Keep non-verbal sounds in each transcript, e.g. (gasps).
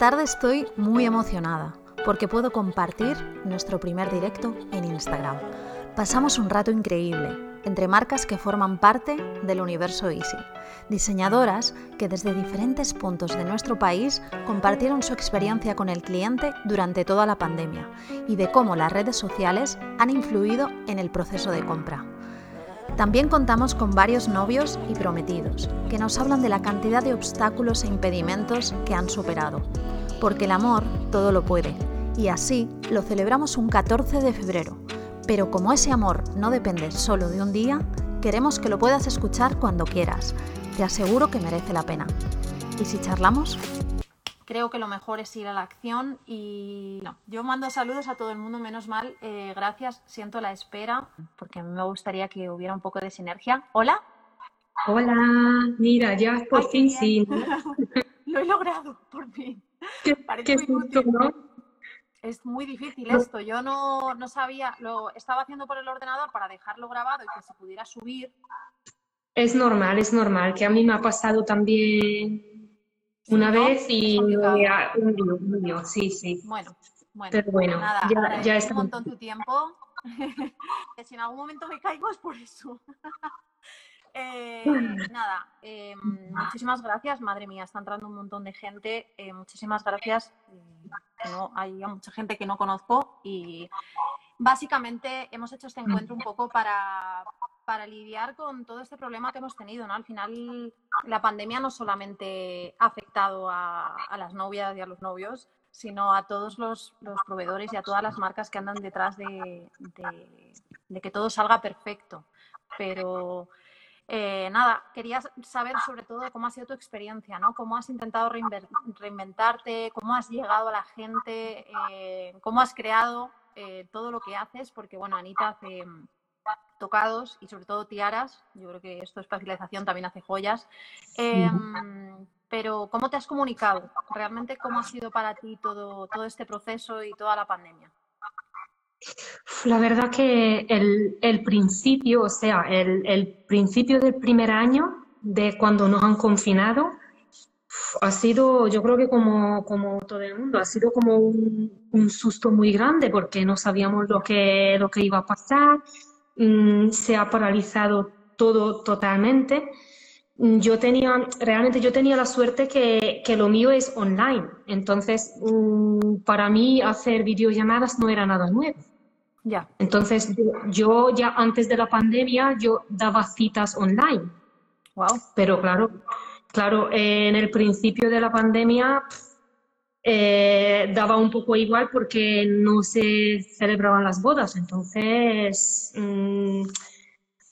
Tarde estoy muy emocionada porque puedo compartir nuestro primer directo en Instagram. Pasamos un rato increíble entre marcas que forman parte del universo Easy, diseñadoras que desde diferentes puntos de nuestro país compartieron su experiencia con el cliente durante toda la pandemia y de cómo las redes sociales han influido en el proceso de compra. También contamos con varios novios y prometidos, que nos hablan de la cantidad de obstáculos e impedimentos que han superado. Porque el amor todo lo puede, y así lo celebramos un 14 de febrero. Pero como ese amor no depende solo de un día, queremos que lo puedas escuchar cuando quieras. Te aseguro que merece la pena. ¿Y si charlamos? Creo que lo mejor es ir a la acción y no, yo mando saludos a todo el mundo, menos mal, eh, gracias, siento la espera, porque me gustaría que hubiera un poco de sinergia. Hola. Hola, mira, ya por fin sí. (laughs) lo he logrado, por fin. (laughs) Qué, qué susto, ¿no? Es muy difícil esto. Yo no, no, sabía, lo estaba haciendo por el ordenador para dejarlo grabado y que se pudiera subir. Es normal, es normal, que a mí me ha pasado también una vez y un día, un sí, sí. Bueno, bueno, Pero bueno, nada, ya, ya está. un montón tu tiempo. (laughs) si en algún momento me caigo es por eso. (laughs) eh, nada, eh, muchísimas gracias, madre mía, está entrando un montón de gente. Eh, muchísimas gracias. No, hay mucha gente que no conozco y básicamente hemos hecho este encuentro un poco para, para lidiar con todo este problema que hemos tenido, ¿no? Al final, la pandemia no solamente ha afectado a, las novias y a los novios, sino a todos los, proveedores y a todas las marcas que andan detrás de, de, de que todo salga perfecto. Pero eh, nada, quería saber sobre todo cómo ha sido tu experiencia, ¿no? Cómo has intentado reinventarte, cómo has llegado a la gente, eh, cómo has creado eh, todo lo que haces, porque bueno, Anita hace tocados y sobre todo tiaras. Yo creo que esto es especialización, también hace joyas. Eh, pero ¿cómo te has comunicado? ¿Realmente cómo ha sido para ti todo, todo este proceso y toda la pandemia? La verdad que el, el principio, o sea, el, el, principio del primer año de cuando nos han confinado, ha sido, yo creo que como, como todo el mundo, ha sido como un, un susto muy grande porque no sabíamos lo que, lo que iba a pasar, Mm, se ha paralizado todo totalmente. Mm, yo tenía, realmente yo tenía la suerte que, que lo mío es online, entonces mm, para mí hacer videollamadas no era nada nuevo. Ya. Entonces yo ya antes de la pandemia yo daba citas online. Wow. Pero claro, claro, en el principio de la pandemia eh, daba un poco igual porque no se celebraban las bodas, entonces mmm,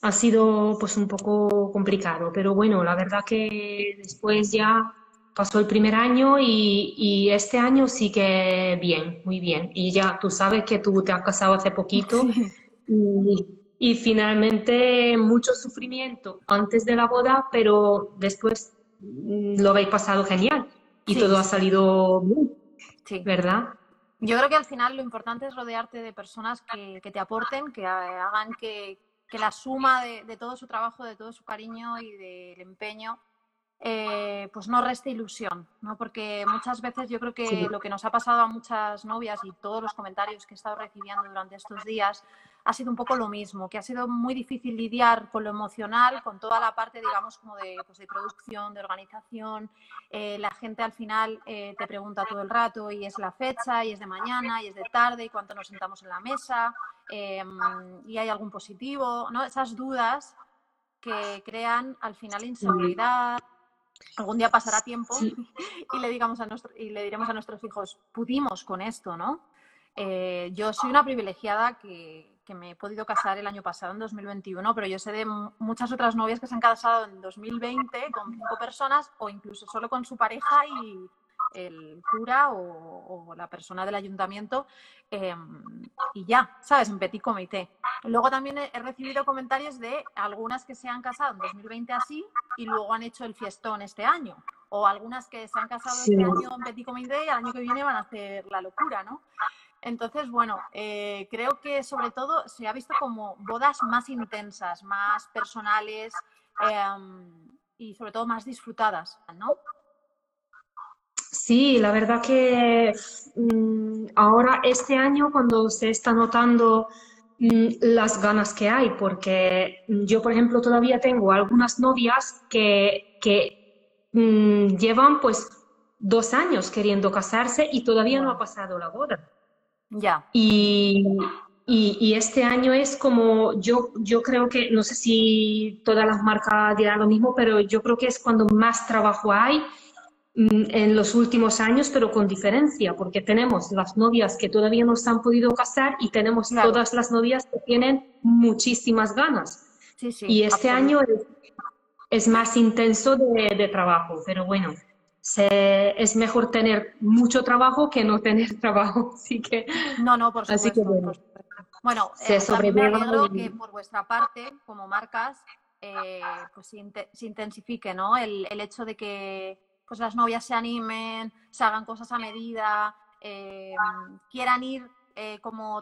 ha sido pues un poco complicado, pero bueno, la verdad que después ya pasó el primer año y, y, este año sí que bien, muy bien. Y ya tú sabes que tú te has casado hace poquito y, y finalmente mucho sufrimiento antes de la boda, pero después mm, lo habéis pasado genial y sí. todo ha salido bien, sí. ¿verdad? Yo creo que al final lo importante es rodearte de personas que, que te aporten, que hagan que, que la suma de, de, todo su trabajo, de todo su cariño y del empeño, eh, pues no reste ilusión, ¿no? Porque muchas veces yo creo que sí. lo que nos ha pasado a muchas novias y todos los comentarios que he estado recibiendo durante estos días ha sido un poco lo mismo, que ha sido muy difícil lidiar con lo emocional, con toda la parte, digamos, como de, pues de producción, de organización. Eh, la gente al final eh, te pregunta todo el rato y es la fecha, y es de mañana, y es de tarde, y cuánto nos sentamos en la mesa, eh, y hay algún positivo, ¿no? Esas dudas que crean al final inseguridad. Algún día pasará tiempo sí. (laughs) y, le digamos a nuestro, y le diremos a nuestros hijos, pudimos con esto, ¿no? Eh, yo soy una privilegiada que, que, me he podido casar el año pasado, en 2021, pero yo sé de muchas otras novias que se han casado en 2020 con cinco personas o incluso solo con su pareja y el cura o, o la persona del ayuntamiento eh, y ya, ¿sabes? En petit comité. Luego también he, recibido comentarios de algunas que se han casado en 2020 así y luego han hecho el fiestón este año. O algunas que se han casado sí. este año en petit comité y el año que viene van a hacer la locura, ¿no? Entonces, bueno, eh, creo que sobre todo se ha visto como bodas más intensas, más personales eh, y sobre todo más disfrutadas, ¿no? Sí, la verdad que mm, ahora este año cuando se está notando mm, las ganas que hay, porque yo, por ejemplo, todavía tengo algunas novias que, que mm, llevan pues dos años queriendo casarse y todavía no ha pasado la boda. Ya. Y, y, y este año es como, yo, yo creo que, no sé si todas las marcas dirán lo mismo, pero yo creo que es cuando más trabajo hay mm, en los últimos años, pero con diferencia, porque tenemos las novias que todavía no se han podido casar y tenemos Claro. todas las novias que tienen muchísimas ganas. Sí, sí. Y este año es, es más intenso de, de trabajo, pero bueno, se- es mejor tener mucho trabajo que no tener (laughs) trabajo. Así que, No, no, por así que supuesto. bueno, se eh, y- que por vuestra parte, como marcas, eh, pues se intensifique, ¿no? El, el hecho de que pues las novias se animen, se hagan cosas a medida, eh, quieran ir eh, como,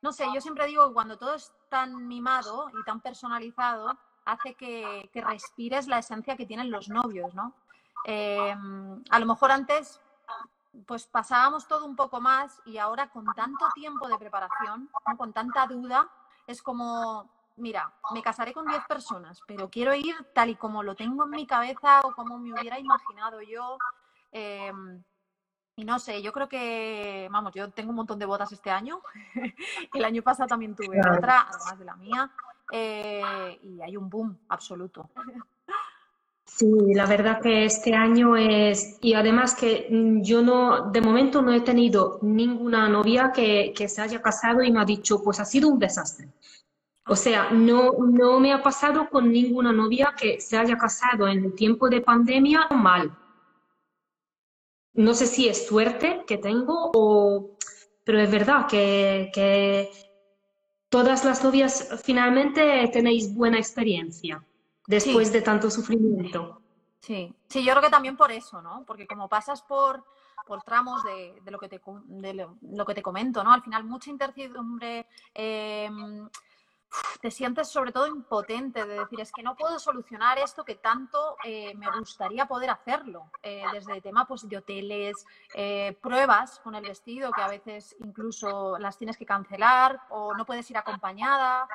no sé, yo siempre digo que cuando todo es tan mimado y tan personalizado, hace que, que respires la esencia que tienen los novios, ¿no? Eh, a lo mejor antes pues pasábamos todo un poco más y ahora con tanto tiempo de preparación, ¿no? con tanta duda, es como, mira, me casaré con 10 personas, pero quiero ir tal y como lo tengo en mi cabeza o como me hubiera imaginado yo. eh, y no sé, yo creo que, vamos, yo tengo un montón de bodas este año. (laughs) El año pasado también tuve otra, además de la mía. eh, y hay un boom absoluto. Sí, la verdad que este año es, y además que mm, yo no, de momento no he tenido ninguna novia que, que se haya casado y me ha dicho, pues ha sido un desastre. O sea, no, no me ha pasado con ninguna novia que se haya casado en el tiempo de pandemia mal. No sé si es suerte que tengo o, pero es verdad que, que todas las novias finalmente tenéis buena experiencia después Sí. de tanto sufrimiento. Sí, sí, yo creo que también por eso, ¿no? Porque como pasas por, por tramos de, de lo que te, de lo, lo que te comento, ¿no? Al final mucha incertidumbre, eh, te sientes sobre todo impotente de decir, es que no puedo solucionar esto que tanto eh, me gustaría poder hacerlo, eh, desde el tema pues, de hoteles, eh, pruebas con el vestido que a veces incluso las tienes que cancelar o no puedes ir acompañada,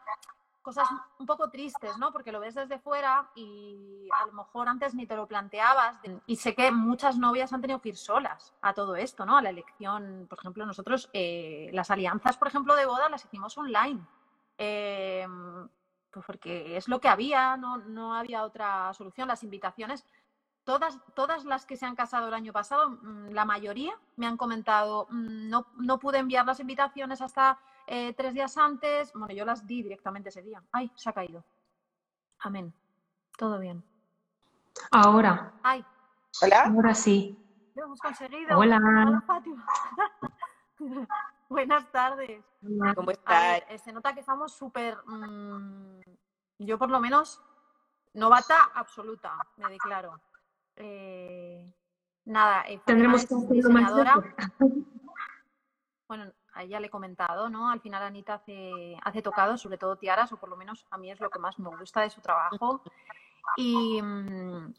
cosas un poco tristes, ¿no? Porque lo ves desde fuera y a lo mejor antes ni te lo planteabas. Y sé que muchas novias han tenido que ir solas a todo esto, ¿no? A la elección, por ejemplo, nosotros eh, las alianzas, por ejemplo, de boda las hicimos online. Eh, pues porque es lo que había, no, no había otra solución. Las invitaciones, todas, todas las que se han casado el año pasado, mm, la mayoría me han comentado, mm, no, no pude enviar las invitaciones hasta eh, tres días antes. Bueno, yo las di directamente ese día. Ay, se ha caído. Amén. Todo bien. Ahora, Ay, Hola. ahora sí. lo hemos conseguido. Hola. Hola, Fátima. (laughs) Buenas tardes. ¿Cómo estás? ver, eh, se nota que estamos súper. mm, yo, por lo menos, novata absoluta, me declaro. Eh, nada, eh, Fátima Tendremos que hacerlo más. (laughs) Bueno, a ella le he comentado, ¿no? Al final Anita hace, hace tocado, sobre todo tiaras, o por lo menos a mí es lo que más me gusta de su trabajo. Y, mm,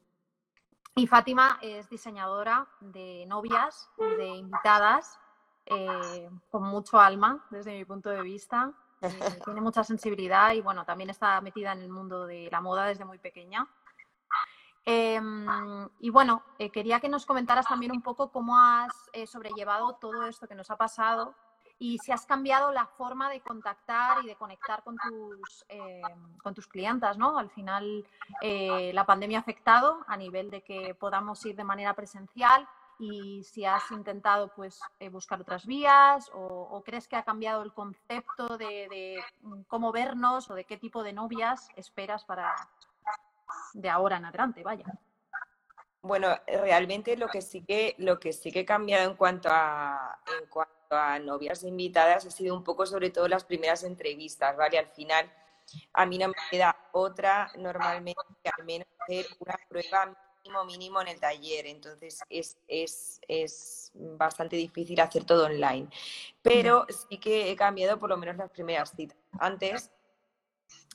y Fátima es diseñadora de novias, de invitadas, eh, con mucho alma, desde mi punto de vista. (laughs) Eh, tiene mucha sensibilidad y, bueno, también está metida en el mundo de la moda desde muy pequeña. Em, y bueno, eh, quería que nos comentaras también un poco cómo has eh, sobrellevado todo esto que nos ha pasado y si has cambiado la forma de contactar y de conectar con tus, eh, con tus clientas, ¿no? Al final, eh, la pandemia ha afectado a nivel de que podamos ir de manera presencial y si has intentado pues buscar otras vías o, o crees que ha cambiado el concepto de, de, mm, cómo vernos o de qué tipo de novias esperas para de ahora en adelante, vaya. Bueno, realmente lo que sí que lo que sí que he cambiado en cuanto a en cuanto a novias invitadas ha sido un poco sobre todo las primeras entrevistas, ¿vale? Al final a mí no me queda otra normalmente que al menos hacer una prueba mínimo mínimo en el taller, entonces es, es, es bastante difícil hacer todo online. Pero sí que he cambiado por lo menos las primeras citas. Antes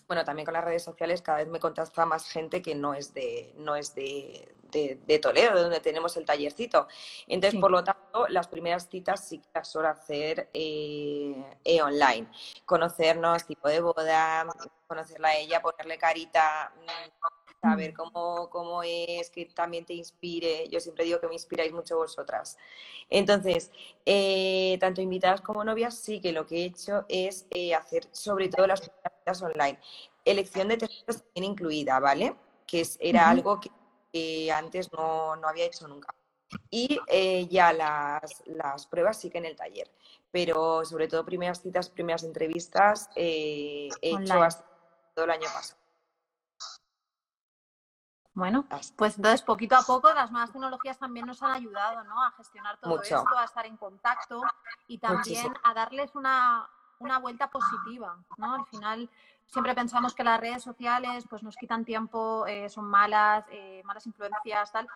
bueno, también con las redes sociales cada vez me contacta más gente que no es de, no es de, de, Toledo, donde tenemos el tallercito. Entonces, por lo tanto, las primeras citas sí que las suelo hacer eh, eh, online. Conocernos, tipo de boda, conocerla a ella, ponerle carita, saber mm. cómo, cómo es, que también te inspire. Yo siempre digo que me inspiráis mucho vosotras. Entonces, eh, tanto invitadas como novias, sí que lo que he hecho es hacer sobre todo las citas online. Elección de textos también incluida, ¿vale? Que era algo que antes no, había hecho nunca. Y eh, ya las, las, pruebas sí que en el taller, pero sobre todo primeras citas, primeras entrevistas eh, he hecho hasta todo el año pasado. Bueno, pues entonces poquito a poco las nuevas tecnologías también nos han ayudado ¿no? a gestionar todo esto, a estar en contacto y también a darles una, una vuelta positiva. ¿no? Al final siempre pensamos que las redes sociales pues nos quitan tiempo, eh, son malas, eh, malas influencias, tal.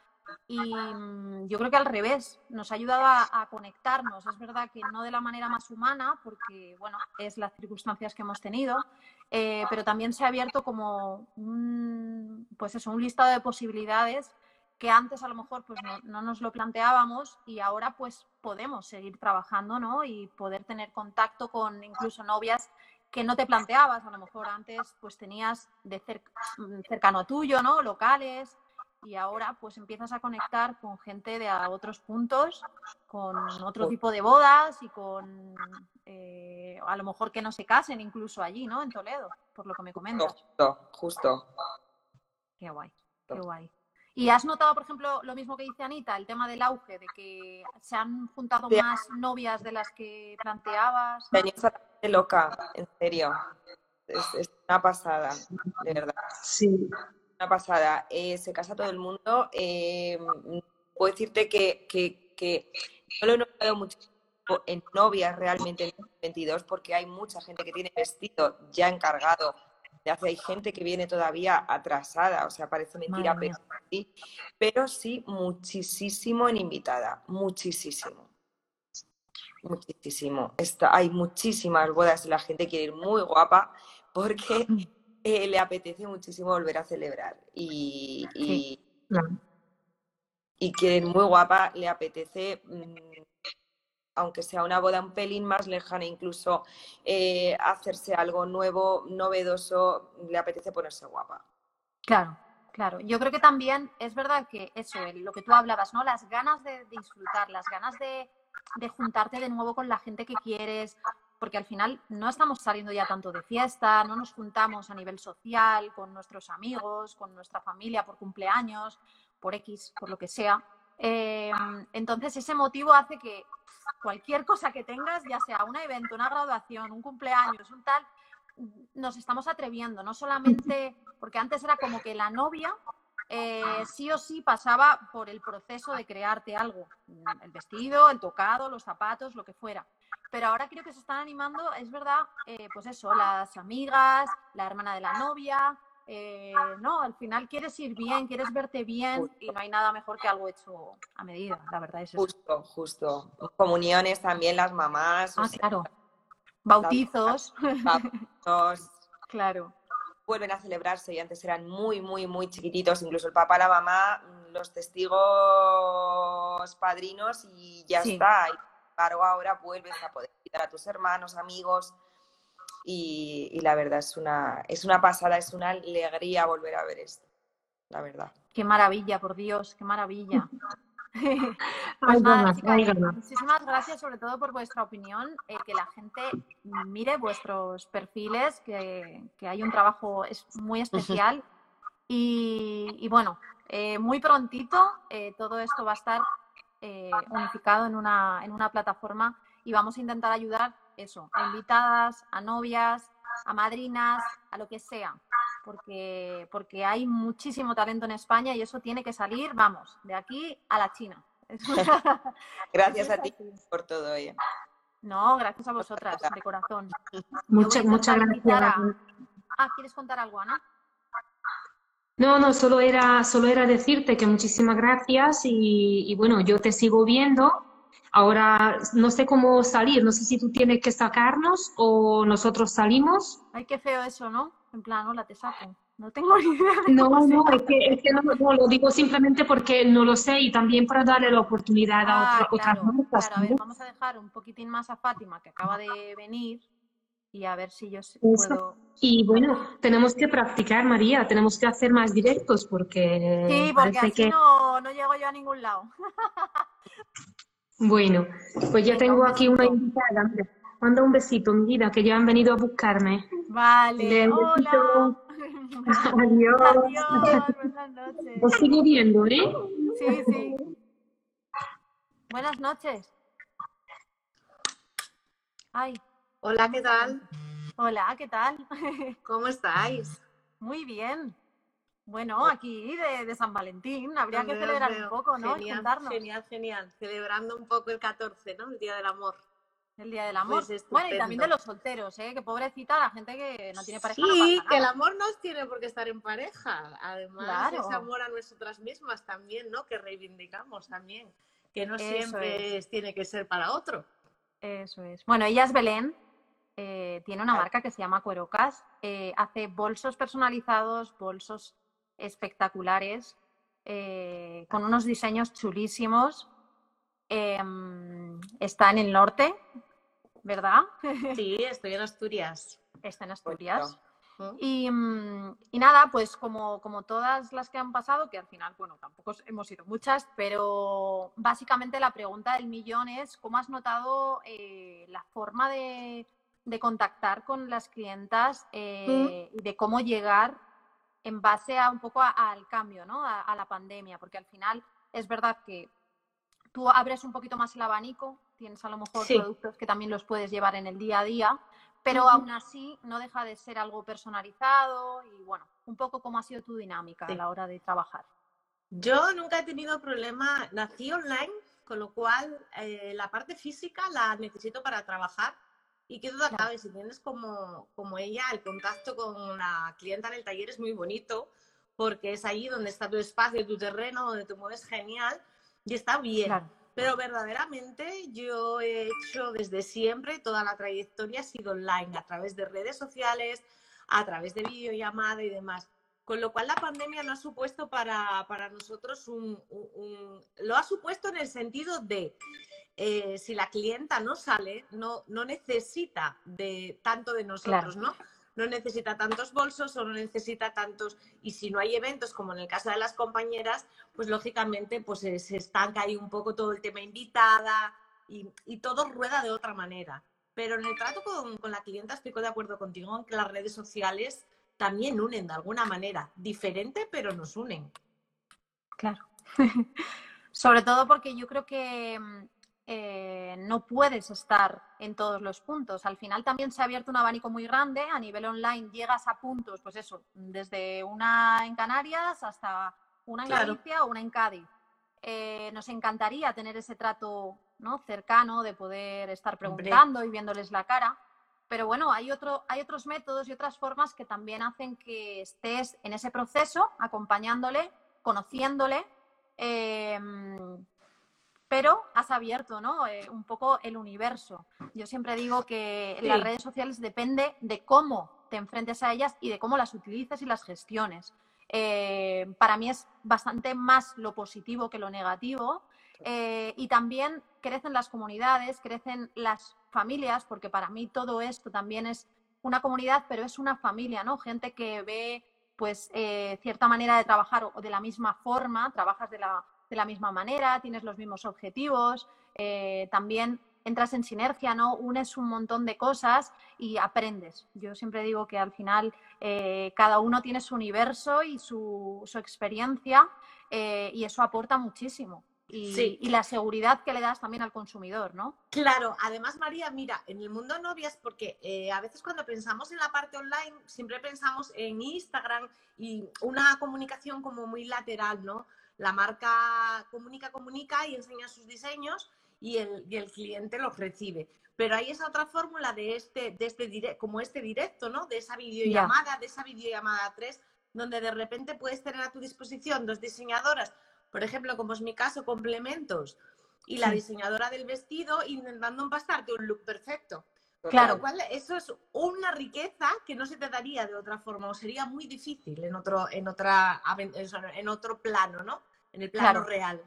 Y mm, yo creo que al revés, nos ha ayudado a, conectarnos. Es verdad que no de la manera más humana, porque bueno, es las circunstancias que hemos tenido, eh, pero también se ha abierto como un, pues eso, un listado de posibilidades que antes a lo mejor pues no, no, nos lo planteábamos y ahora pues podemos seguir trabajando, ¿no? Y poder tener contacto con incluso novias que no te planteabas, a lo mejor antes pues tenías de mm, cercano a tuyo, ¿no? Locales, y ahora pues empiezas a conectar con gente de a otros puntos, con otro tipo de bodas y con eh, a lo mejor que no se casen incluso allí, ¿no? En Toledo, por lo que me comentas. Justo, justo. Qué guay, qué guay. ¿Y has notado, por ejemplo, lo mismo que dice Anita, el tema del auge, de que se han juntado más novias de las que planteabas? de loca, en serio. Es, una pasada, de verdad. Sí. Una pasada. Eh, se casa todo el mundo. Eh, puedo decirte que, que, que no lo he notado mucho en novias realmente en 2022 porque hay mucha gente que tiene vestido ya encargado de hace hay gente que viene todavía atrasada, o sea, parece mentira, pero sí, pero sí muchísimo en invitada, muchísimo muchísimo. Está, hay muchísimas bodas y la gente quiere ir muy guapa porque. (laughs) eh, le apetece muchísimo volver a celebrar. Y, y, quiere ir muy guapa, le apetece, mm, aunque sea una boda un pelín más lejana, incluso eh, hacerse algo nuevo, novedoso, le apetece ponerse guapa. Claro. Claro, yo creo que también es verdad que eso, lo que tú hablabas, ¿no? Las ganas de disfrutar, las ganas de, de juntarte de nuevo con la gente que quieres, porque al final no estamos saliendo ya tanto de fiesta, no nos juntamos a nivel social con nuestros amigos, con nuestra familia por cumpleaños, por X, por lo que sea. Em, entonces ese motivo hace que cualquier cosa que tengas, ya sea un evento, una graduación, un cumpleaños, un tal, nos estamos atreviendo, no solamente porque antes era como que la novia eh, sí o sí pasaba por el proceso de crearte algo, el vestido, el tocado, los zapatos, lo que fuera. Pero ahora creo que se están animando, es verdad, eh, pues eso, las amigas, la hermana de la novia, eh, no, al final quieres ir bien, quieres verte bien y no hay nada mejor que algo hecho a medida, la verdad es eso. Justo, justo. Comuniones también, las mamás. Ah, claro. Bautizos. Bautizos. (laughs) claro vuelven a celebrarse y antes eran muy, muy, muy chiquititos, incluso el papá, la mamá, los testigos padrinos y ya está. Y claro, ahora vuelves a poder invitar a tus hermanos, amigos y, y, la verdad es una, es una pasada, es una alegría volver a ver esto, la verdad. Qué maravilla, por Dios, qué maravilla. (laughs) Pues muchísimas gracias sobre todo por vuestra opinión, eh, que la gente mire vuestros perfiles, que, hay un trabajo muy especial y, bueno, eh, muy prontito eh, todo esto va a estar unificado en una, en una plataforma y vamos a intentar ayudar eso, a invitadas, a novias, a madrinas, a lo que sea, porque, porque hay muchísimo talento en España y eso tiene que salir, vamos, de aquí a la China. (laughs) (laughs) gracias a ti por todo ello. No, gracias a vosotras, de corazón. Muchas, muchas gracias. Ah, ¿quieres contar algo, Ana? No, no, solo era, solo era decirte que muchísimas gracias y, y bueno, yo te sigo viendo Ahora no sé cómo salir, no sé si tú tienes que sacarnos o nosotros salimos. Ay, qué feo eso, ¿no? En plan, hola, te saco. No tengo (laughs) ni idea. De No, cómo no, es que, es que no, no, lo digo simplemente porque no lo sé y también para darle la oportunidad a Ah, otra- otras claro, marcas. claro. A ver, ¿no? vamos a dejar un poquitín más a Fátima, que acaba de venir, y a ver si yo puedo. Y bueno, tenemos que practicar, María, tenemos que hacer más directos porque Sí, porque así que... no, no llego yo a ningún lado. (laughs) Bueno, pues ya tengo aquí una invitada. Manda un besito, mi vida, que ya han venido a buscarme. Vale, hola. (laughs) Adiós. Adiós, buenas noches. Os sigo viendo, ¿eh? Sí, sí. Buenas noches. Ay, Hola, ¿qué tal? hola, ¿qué tal? (laughs) ¿Cómo estáis? Muy bien. Bueno, aquí de, de San Valentín, habría que celebrar un poco, ¿no? Genial, genial, genial. Celebrando un poco el 14, ¿no? El Día del Amor. El Día del Amor. Pues bueno, y también de los solteros, ¿eh? Que pobrecita la gente que no tiene pareja. Sí, que el amor no tiene por qué estar en pareja. Además, Claro. ese amor a nosotras mismas también, ¿no? Que reivindicamos también. Que no Eso siempre es- tiene que ser para otro. Eso es. Bueno, ella es Belén. Eh, tiene una marca que se llama Cuerocas. eh, hace bolsos personalizados, bolsos espectaculares, eh, con unos diseños chulísimos. Em, está en el norte, ¿verdad? (laughs) Sí, estoy en Asturias. Está en Asturias. Y, mm, y nada, pues como, como todas las que han pasado, que al final, bueno, tampoco hemos sido muchas, pero básicamente la pregunta del millón es, ¿cómo has notado eh, la forma de, de contactar con las clientas eh, y de cómo llegar en base a un poco a- al cambio, ¿no? A, a la pandemia, porque al final es verdad que tú abres un poquito más el abanico, tienes a lo mejor Sí. productos que también los puedes llevar en el día a día, pero Ujú. aún así no deja de ser algo personalizado y bueno, un poco cómo ha sido tu dinámica a la hora de trabajar. Yo nunca he tenido problema, nací online, con lo cual eh, la parte física la necesito para trabajar. Y qué duda cabe, si tienes como, como ella, el contacto con la clienta en el taller es muy bonito, porque es ahí donde está tu espacio, tu terreno, donde te mueves genial y está bien. Claro. Pero verdaderamente yo he hecho desde siempre, toda la trayectoria ha sido online, a través de redes sociales, a través de videollamada y demás. Con lo cual la pandemia no ha supuesto para, para nosotros un, un- un- Lo ha supuesto en el sentido de eh, si la clienta no sale, no, no necesita de tanto de nosotros, ¿no? No necesita tantos bolsos o no necesita tantos... Y si no hay eventos, como en el caso de las compañeras, pues lógicamente pues se, se estanca ahí un poco todo el tema invitada y, y todo rueda de otra manera. Pero en el trato con, con la clienta estoy de acuerdo contigo en que las redes sociales también unen de alguna manera, diferente, pero nos unen. Claro. (laughs) Sobre todo porque yo creo que mm, eh, no puedes estar en todos los puntos. Al final también se ha abierto un abanico muy grande. A nivel online llegas a puntos, pues eso, desde una en Canarias hasta una en Claro. Galicia o una en Cádiz. Eh, nos encantaría tener ese trato ¿no? cercano de poder estar Hombre. preguntando y viéndoles la cara. Pero bueno, hay, otro, hay otros métodos y otras formas que también hacen que estés en ese proceso, acompañándole, conociéndole, em, pero has abierto ¿no? Eh, un poco el universo. Yo siempre digo que las redes sociales depende de cómo te enfrentes a ellas y de cómo las utilices y las gestiones. Eh, para mí es bastante más lo positivo que lo negativo. Eh, y también crecen las comunidades, crecen las familias, porque para mí todo esto también es una comunidad, pero es una familia, ¿no? Gente que ve pues eh, cierta manera de trabajar o, de la misma forma, trabajas de la, de la misma manera, tienes los mismos objetivos, eh, también entras en sinergia, ¿no? Unes un montón de cosas y aprendes. Yo siempre digo que al final eh, cada uno tiene su universo y su, su experiencia y eso aporta muchísimo. Y, Sí. y la seguridad que le das también al consumidor, ¿no? Claro, además María, mira, en el mundo novias, porque eh, a veces cuando pensamos en la parte online, siempre pensamos en Instagram y una comunicación como muy lateral, ¿no? La marca comunica, comunica y enseña sus diseños y el, y el cliente los recibe. Pero hay esa otra fórmula de este, de este dire- como este directo, ¿no? De esa videollamada, de esa videollamada 3, donde de repente puedes tener a tu disposición dos diseñadoras, por ejemplo, como es mi caso, complementos, y la Sí. diseñadora del vestido intentando empastarte un look perfecto. Claro. Cual, eso es una riqueza que no se te daría de otra forma o sería muy difícil en otro, en otra, en otro plano, ¿no? En el plano real.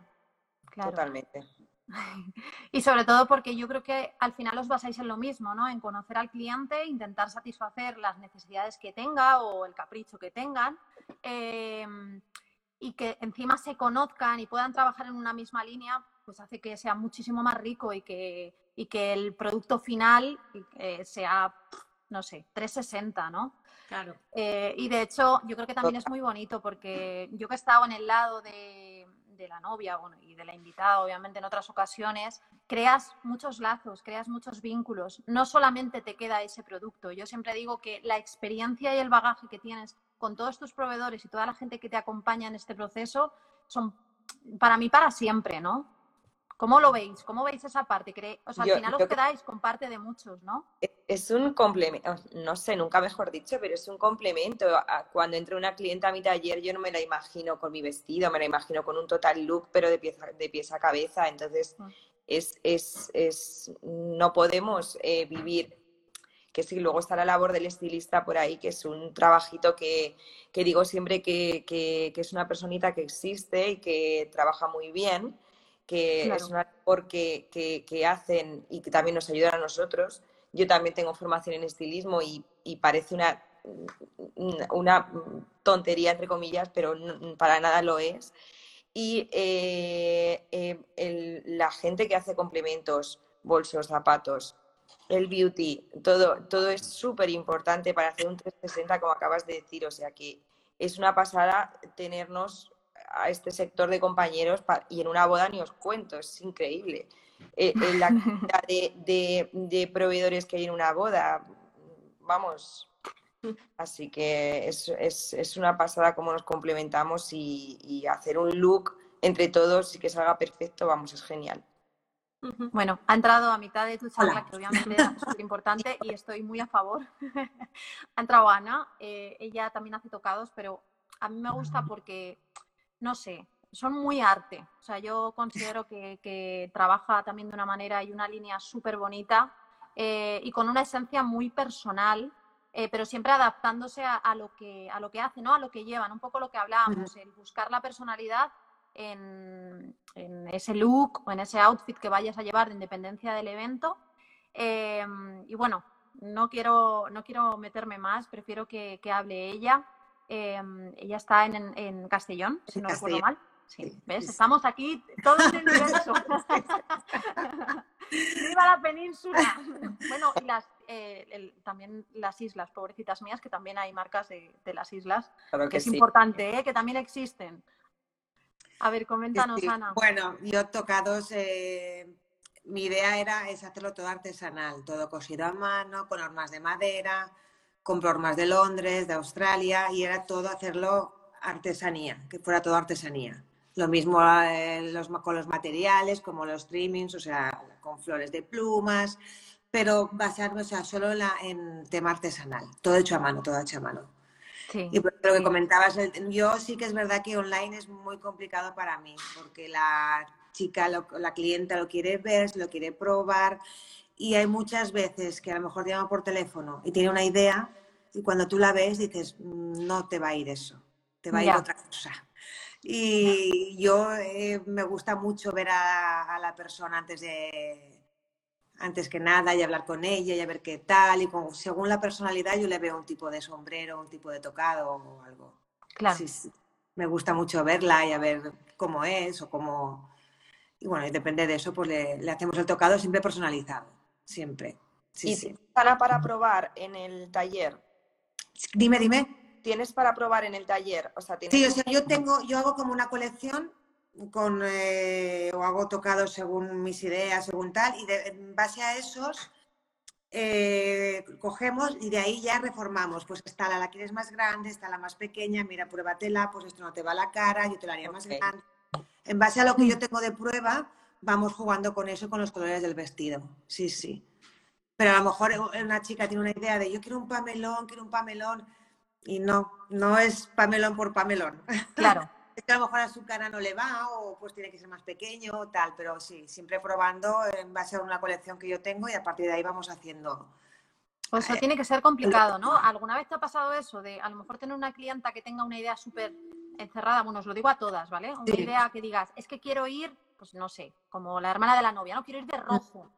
Totalmente. (laughs) Y sobre todo porque yo creo que al final os basáis en lo mismo, ¿no? En conocer al cliente, intentar satisfacer las necesidades que tenga o el capricho que tengan. Em, y que encima se conozcan y puedan trabajar en una misma línea, pues hace que sea muchísimo más rico y que, y que el producto final eh, sea, no sé, 360, ¿no? Claro. Eh, y de hecho, yo creo que también es muy bonito porque yo que he estado en el lado de, de la novia bueno, y de la invitada, obviamente, en otras ocasiones, creas muchos lazos, creas muchos vínculos. No solamente te queda ese producto. Yo siempre digo que la experiencia y el bagaje que tienes con todos tus proveedores y toda la gente que te acompaña en este proceso son para mí para siempre, ¿no? ¿Cómo lo veis? ¿Cómo veis esa parte? O sea, al final os quedáis con parte de muchos, ¿no? Es un complemento, no sé, nunca mejor dicho, pero es un complemento. Cuando entre una clienta a mi taller, yo no me la imagino con mi vestido, me la imagino con un total look, pero de pies, de pies a cabeza. Entonces, mm. es, es, es, no podemos eh, vivir que sí, luego está la labor del estilista por ahí, que es un trabajito que, digo siempre que, es una personita que existe y que trabaja muy bien, que es una labor que, hacen y que también nos ayudan a nosotros. Yo también tengo formación en estilismo y, parece una, una tontería, entre comillas, pero para nada lo es. Y eh, eh, la gente que hace complementos, bolsos, zapatos, el beauty, todo, todo es súper importante para hacer un 360, como acabas de decir. O sea que es una pasada tenernos a este sector de compañeros y en una boda ni os cuento, es increíble. Eh, eh, la (laughs) cantidad de, proveedores que hay en una boda, vamos. Así que es, una pasada cómo nos complementamos y, y hacer un look entre todos y que salga perfecto, vamos, es genial. Bueno, ha entrado a mitad de tu charla, que obviamente es (laughs) súper importante y estoy muy a favor. (laughs) ha entrado Ana, eh, ella también hace tocados, pero a mí me gusta porque, no sé, son muy arte. O sea, yo considero que, trabaja también de una manera y una línea súper bonita eh, y con una esencia muy personal, eh, pero siempre adaptándose a, lo que, a lo que hace, ¿no? A lo que llevan, un poco lo que hablábamos, el buscar la personalidad en, ese look o en ese outfit que vayas a llevar de independencia del evento. Em, y bueno, no quiero, no quiero meterme más, prefiero que, hable ella. Em, ella está en, Castellón, si no recuerdo mal. Sí, ¿ves? Estamos aquí todos en el universo. (laughs) ¡Viva la península! Bueno, y las, eh, también las islas, pobrecitas mías, que también hay marcas de, las islas, que, es importante, ¿eh? que también existen. A ver, coméntanos, Ana. Bueno, yo tocados, eh, mi idea era es hacerlo todo artesanal, todo cosido a mano, con hormas de madera, con hormas de Londres, de Australia, y era todo hacerlo artesanía, que fuera todo artesanía. Lo mismo eh, con los materiales, como los trimmings, o sea, con flores de plumas, pero basarme, o sea, solo en tema artesanal, todo hecho a mano, todo hecho a mano. Y por lo que comentabas, yo sí que es verdad que online es muy complicado para mí, porque la chica, la clienta lo quiere ver, lo quiere probar, y hay muchas veces que a lo mejor llama por teléfono y tiene una idea, y cuando tú la ves dices, mm, no te va a ir eso, te va a ir otra cosa. Y yo eh, me gusta mucho ver a la persona antes de, antes que nada y hablar con ella y a ver qué tal. Y con, según la personalidad yo le veo un tipo de sombrero, un tipo de tocado o algo. Claro. me gusta mucho verla y a ver cómo es o cómo... Y bueno, y depende de eso, pues le, hacemos el tocado siempre personalizado, siempre. Sí, ¿Y sí. para probar en el taller? Dime, dime. ¿Tienes para probar en el taller? O sea, Sí, o sea, yo tengo, yo hago como una colección con, eh, o hago tocados según mis ideas, según tal, y en base a esos eh, cogemos y de ahí ya reformamos. Pues está la, la quieres más grande, está la más pequeña, mira, pruébatela, pues esto no te va a la cara, yo te la haría más grande. En base a lo que yo tengo de prueba, vamos jugando con eso, con los colores del vestido. Sí, sí. Pero a lo mejor una chica tiene una idea de yo quiero un pamelón, quiero un pamelón, y no, no es pamelón por pamelón. Claro. Que a lo mejor a su cara no le va o pues tiene que ser más pequeño o tal, pero sí, siempre probando en base a una colección que yo tengo y a partir de ahí vamos haciendo Pues eso tiene que ser complicado, ¿no? ¿Alguna vez te ha pasado eso de a lo mejor tener una clienta que tenga una idea súper encerrada? Bueno, os lo digo a todas, ¿vale? Una idea que digas, es que quiero ir, pues no sé, como la hermana de la novia, ¿no? Quiero ir de rojo.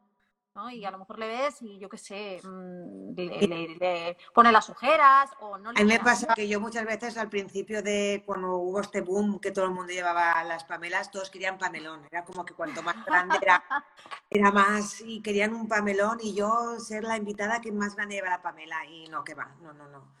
¿No? Y a lo mejor le ves y yo qué sé, mm, le, pone las ojeras o no le... A mí me pasa que yo muchas veces al principio de cuando hubo este boom que todo el mundo llevaba las pamelas, todos querían pamelón. Era como que cuanto más grande era, (laughs) era más y querían un pamelón y yo ser la invitada que más grande lleva la pamela y no, que va, no, no, no.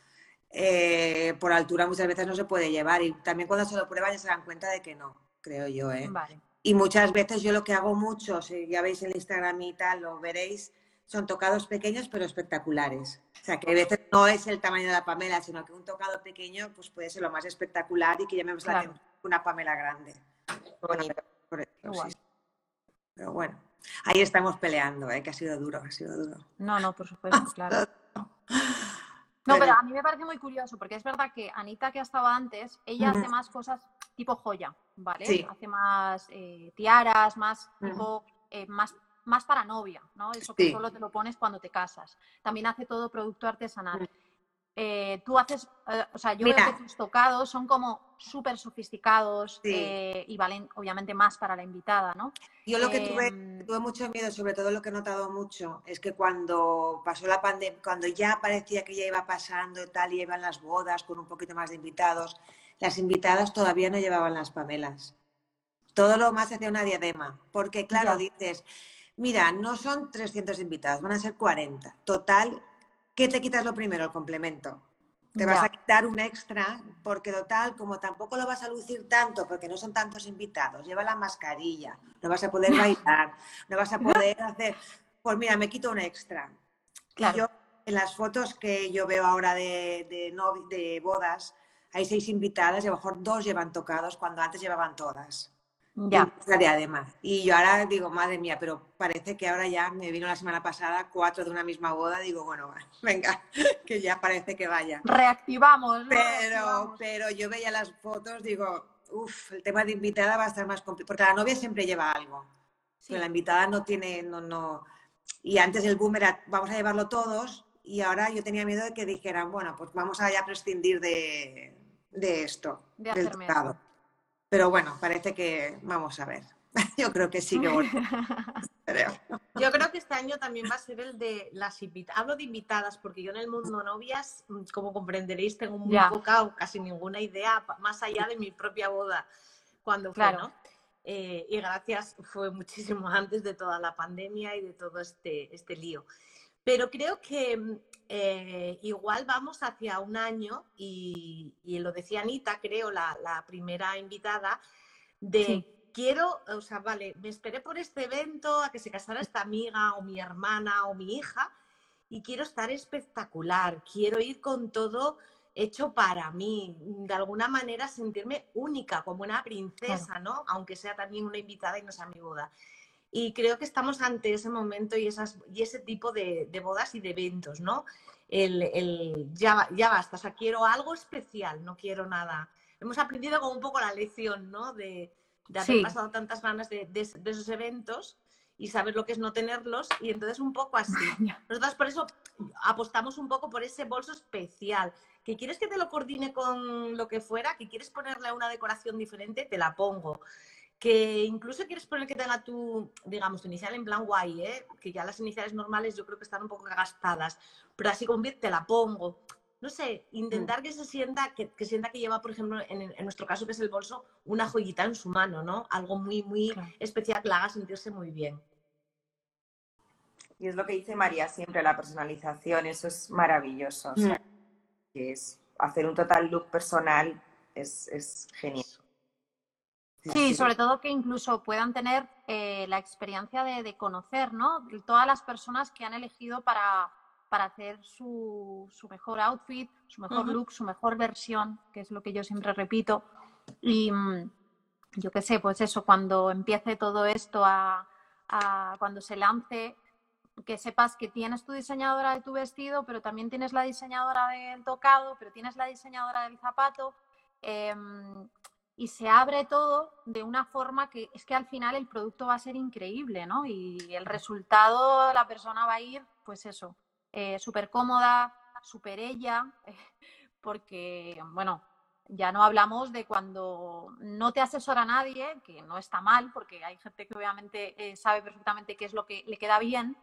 Eh, por altura muchas veces no se puede llevar y también cuando se lo prueban ya se dan cuenta de que no, creo yo, ¿eh? Vale. Y muchas veces yo lo que hago mucho, si ya veis el Instagram y tal, lo veréis, son tocados pequeños pero espectaculares. O sea, que a veces no es el tamaño de la Pamela, sino que un tocado pequeño pues puede ser lo más espectacular y que llamemos la atención una Pamela grande. Pero bueno, ahí estamos peleando, ¿eh? que ha sido duro, ha sido duro. No, no, por supuesto, (laughs) claro. No, pero a mí me parece muy curioso, porque es verdad que Anita, que ha estado antes, ella hace más cosas tipo joya, ¿vale? Hace más eh, tiaras, más tipo, eh, más, más para novia, ¿no? Eso que solo te lo pones cuando te casas. También hace todo producto artesanal. Eh, tú haces, o sea, yo veo que tus tocados son como súper sofisticados y valen obviamente más para la invitada, ¿no? Yo lo que tuve, em, tuve mucho miedo, sobre todo lo que he notado mucho, es que cuando pasó la pandemia, cuando ya parecía que ya iba pasando y tal, y iban las bodas con un poquito más de invitados, las invitadas todavía no llevaban las pamelas. Todo lo más hacía una diadema, porque claro, dices, mira, no son 300 invitados, van a ser 40. Total, ¿qué te quitas lo primero? El complemento. Te vas a quitar un extra porque total, como tampoco lo vas a lucir tanto porque no son tantos invitados, lleva la mascarilla, no vas a poder (laughs) bailar, no vas a poder hacer, pues mira, me quito un extra. Claro. Yo en las fotos que yo veo ahora de, de, de bodas, hay seis invitadas y a lo mejor dos llevan tocados cuando antes llevaban todas. Ya. además. Y yo ahora digo, madre mía, pero parece que ahora ya me vino la semana pasada cuatro de una misma boda. Digo, bueno, (laughs) venga, que ya parece que vaya. Reactivamos. Pero, pero yo veía las fotos, digo, uff, el tema de invitada va a estar más complicado. Porque la novia siempre lleva algo. Pero la invitada no tiene, no, no. Y antes el boom era, vamos a llevarlo todos. Y ahora yo tenía miedo de que dijeran, bueno, pues vamos a ya prescindir de, de esto, de del Pero bueno, parece que vamos a ver. (laughs) Yo creo que sí que (laughs) Yo creo que este año también va a ser el de las invitadas. Hablo de invitadas porque yo en el mundo novias, mm, como comprenderéis, tengo muy poca o casi ninguna idea más allá de mi propia boda cuando fue, ¿no? Eh, y gracias, fue muchísimo antes de toda la pandemia y de todo este, este lío. Pero creo que mm, eh, igual vamos hacia un año, y, lo decía Anita, creo, la, primera invitada, de quiero, o sea, vale, me esperé por este evento a que se casara esta amiga o mi hermana o mi hija, y quiero estar espectacular, quiero ir con todo hecho para mí, de alguna manera sentirme única, como una princesa, ¿no? Aunque sea también una invitada y no sea mi boda. Y creo que estamos ante ese momento y, esas, y ese tipo de, bodas y de eventos, ¿no? El, el, ya, ya basta, o sea, quiero algo especial, no quiero nada. Hemos aprendido como un poco la lección, ¿no? De, de haber pasado tantas ganas de, de, esos eventos y saber lo que es no tenerlos y entonces un poco así. (laughs) Nosotros por eso apostamos un poco por ese bolso especial. Que quieres que te lo coordine con lo que fuera, que quieres ponerle una decoración diferente, te la pongo que incluso quieres poner que tenga tu, digamos, tu inicial en plan guay, ¿eh? que ya las iniciales normales yo creo que están un poco gastadas, pero así como bien te la pongo. No sé, intentar que se sienta, que, sienta que lleva, por ejemplo, en, nuestro caso que es el bolso, una joyita en su mano, ¿no? Algo muy, muy especial que la haga sentirse muy bien. Y es lo que dice María siempre, la personalización, eso es maravilloso. Mm. es hacer un total look personal es, es genial. Sí, sobre todo que incluso puedan tener eh, la experiencia de, conocer, ¿no? Todas las personas que han elegido para, para hacer su, su, mejor outfit, su mejor look, su mejor versión, que es lo que yo siempre repito. Y mm, yo qué sé, pues eso, cuando empiece todo esto a, cuando se lance, que sepas que tienes tu diseñadora de tu vestido, pero también tienes la diseñadora del tocado, pero tienes la diseñadora del zapato. Em, y se abre todo de una forma que es que al final el producto va a ser increíble, ¿no? Y el resultado, la persona va a ir, pues eso, eh, súper cómoda, súper ella, (laughs) porque, bueno, ya no hablamos de cuando no te asesora nadie, que no está mal, porque hay gente que obviamente eh, sabe perfectamente qué es lo que le queda bien,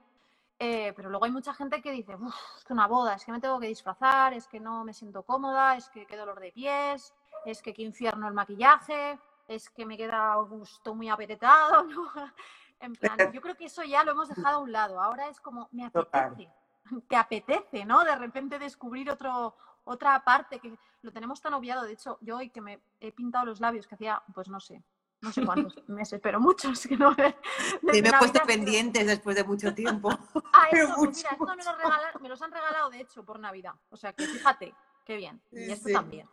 eh, pero luego hay mucha gente que dice, Uf, es que una boda, es que me tengo que disfrazar, es que no me siento cómoda, es que qué dolor de pies, es que qué infierno el maquillaje, es que me queda gusto muy apretado, (laughs) ¿no? En plan, yo creo que eso ya lo hemos dejado a un lado. Ahora es como, me apetece, te apetece, ¿no? De repente descubrir otro, otra parte que lo tenemos tan obviado. De hecho, yo hoy que me he pintado los labios, que hacía, pues no sé, no sé cuántos (laughs) meses, pero muchos que no me. Sí, me he puesto pendientes después de mucho tiempo. (laughs) Ah, eso, pues mira, esto me, lo me, los han regalado de hecho por Navidad. O sea que fíjate, qué bien. Y esto también.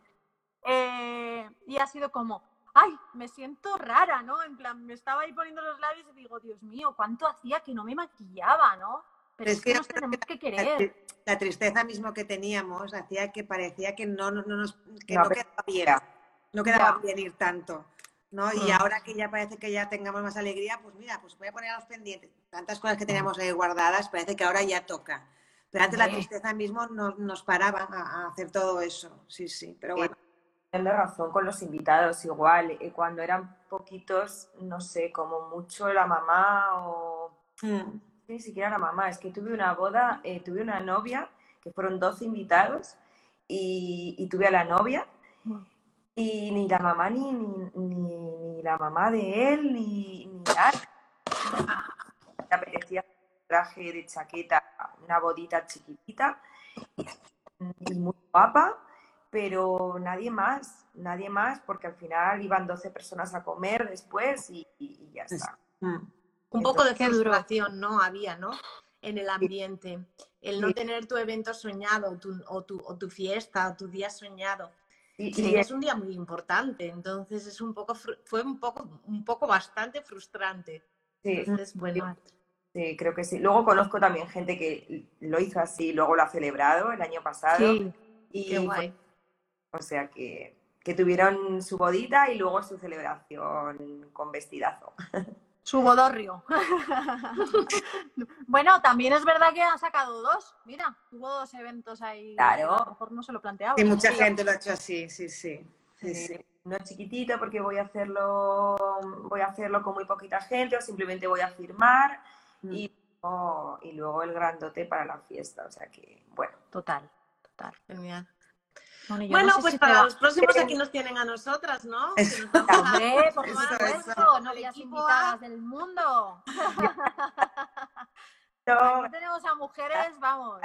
Eh, y ha sido como, ay, me siento rara, ¿no? En plan, me estaba ahí poniendo los labios y digo, Dios mío, ¿cuánto hacía que no me maquillaba, ¿no? Pero es, que, nos tenemos que querer. La, tristeza mismo que teníamos hacía que parecía que no, no, nos que no, quedaba bien, no quedaba bien ir tanto. ¿no? Y mm. ahora que ya parece que ya tengamos más alegría, pues mira, pues voy a poner a los pendientes. Tantas cosas que mm. teníamos ahí guardadas, parece que ahora ya toca. Pero antes la tristeza mismo nos, nos paraba a, hacer todo eso. Sí, sí, pero bueno. Tienes razón con los invitados, igual. Eh, cuando eran poquitos, no sé, como mucho la mamá o. Mm. Ni siquiera la mamá, es que tuve una boda, eh, tuve una novia, que fueron 12 invitados, y, tuve a la novia, mm. y ni la mamá, ni, ni, la mamá de él, ni, ni nada. Me apetecía traje de chaqueta, una bodita chiquitita, y muy guapa pero nadie más, nadie más, porque al final iban 12 personas a comer después y, ya está. Mm. Un poco de frustración, ¿no? Había, ¿no? En el ambiente. El no tener tu evento soñado o, tu, o tu fiesta o tu día soñado. Y, es un día muy importante, entonces es un poco, fue un poco, un poco bastante frustrante. Sí. bueno. Sí, creo que sí. Luego conozco también gente que lo hizo así, luego lo ha celebrado el año pasado. Sí, y qué guay. O sea que, tuvieron su bodita y luego su celebración con vestidazo. (laughs) Su bodorrio. (laughs) bueno, también es verdad que han sacado dos. Mira, hubo dos eventos ahí. Claro. A lo mejor no se lo planteaba. Y mucha gente lo ha hecho así, sí, sí. No es chiquitito porque voy a hacerlo, voy a hacerlo con muy poquita gente o simplemente voy a firmar mm. y, y luego el grandote para la fiesta. O sea que, bueno. Total, total. Genial. Bueno, pues para los próximos aquí nos tienen a nosotras, ¿no? (laughs) Hombre, por supuesto, novias invitadas del mundo. (laughs) Aquí tenemos a mujeres, vamos.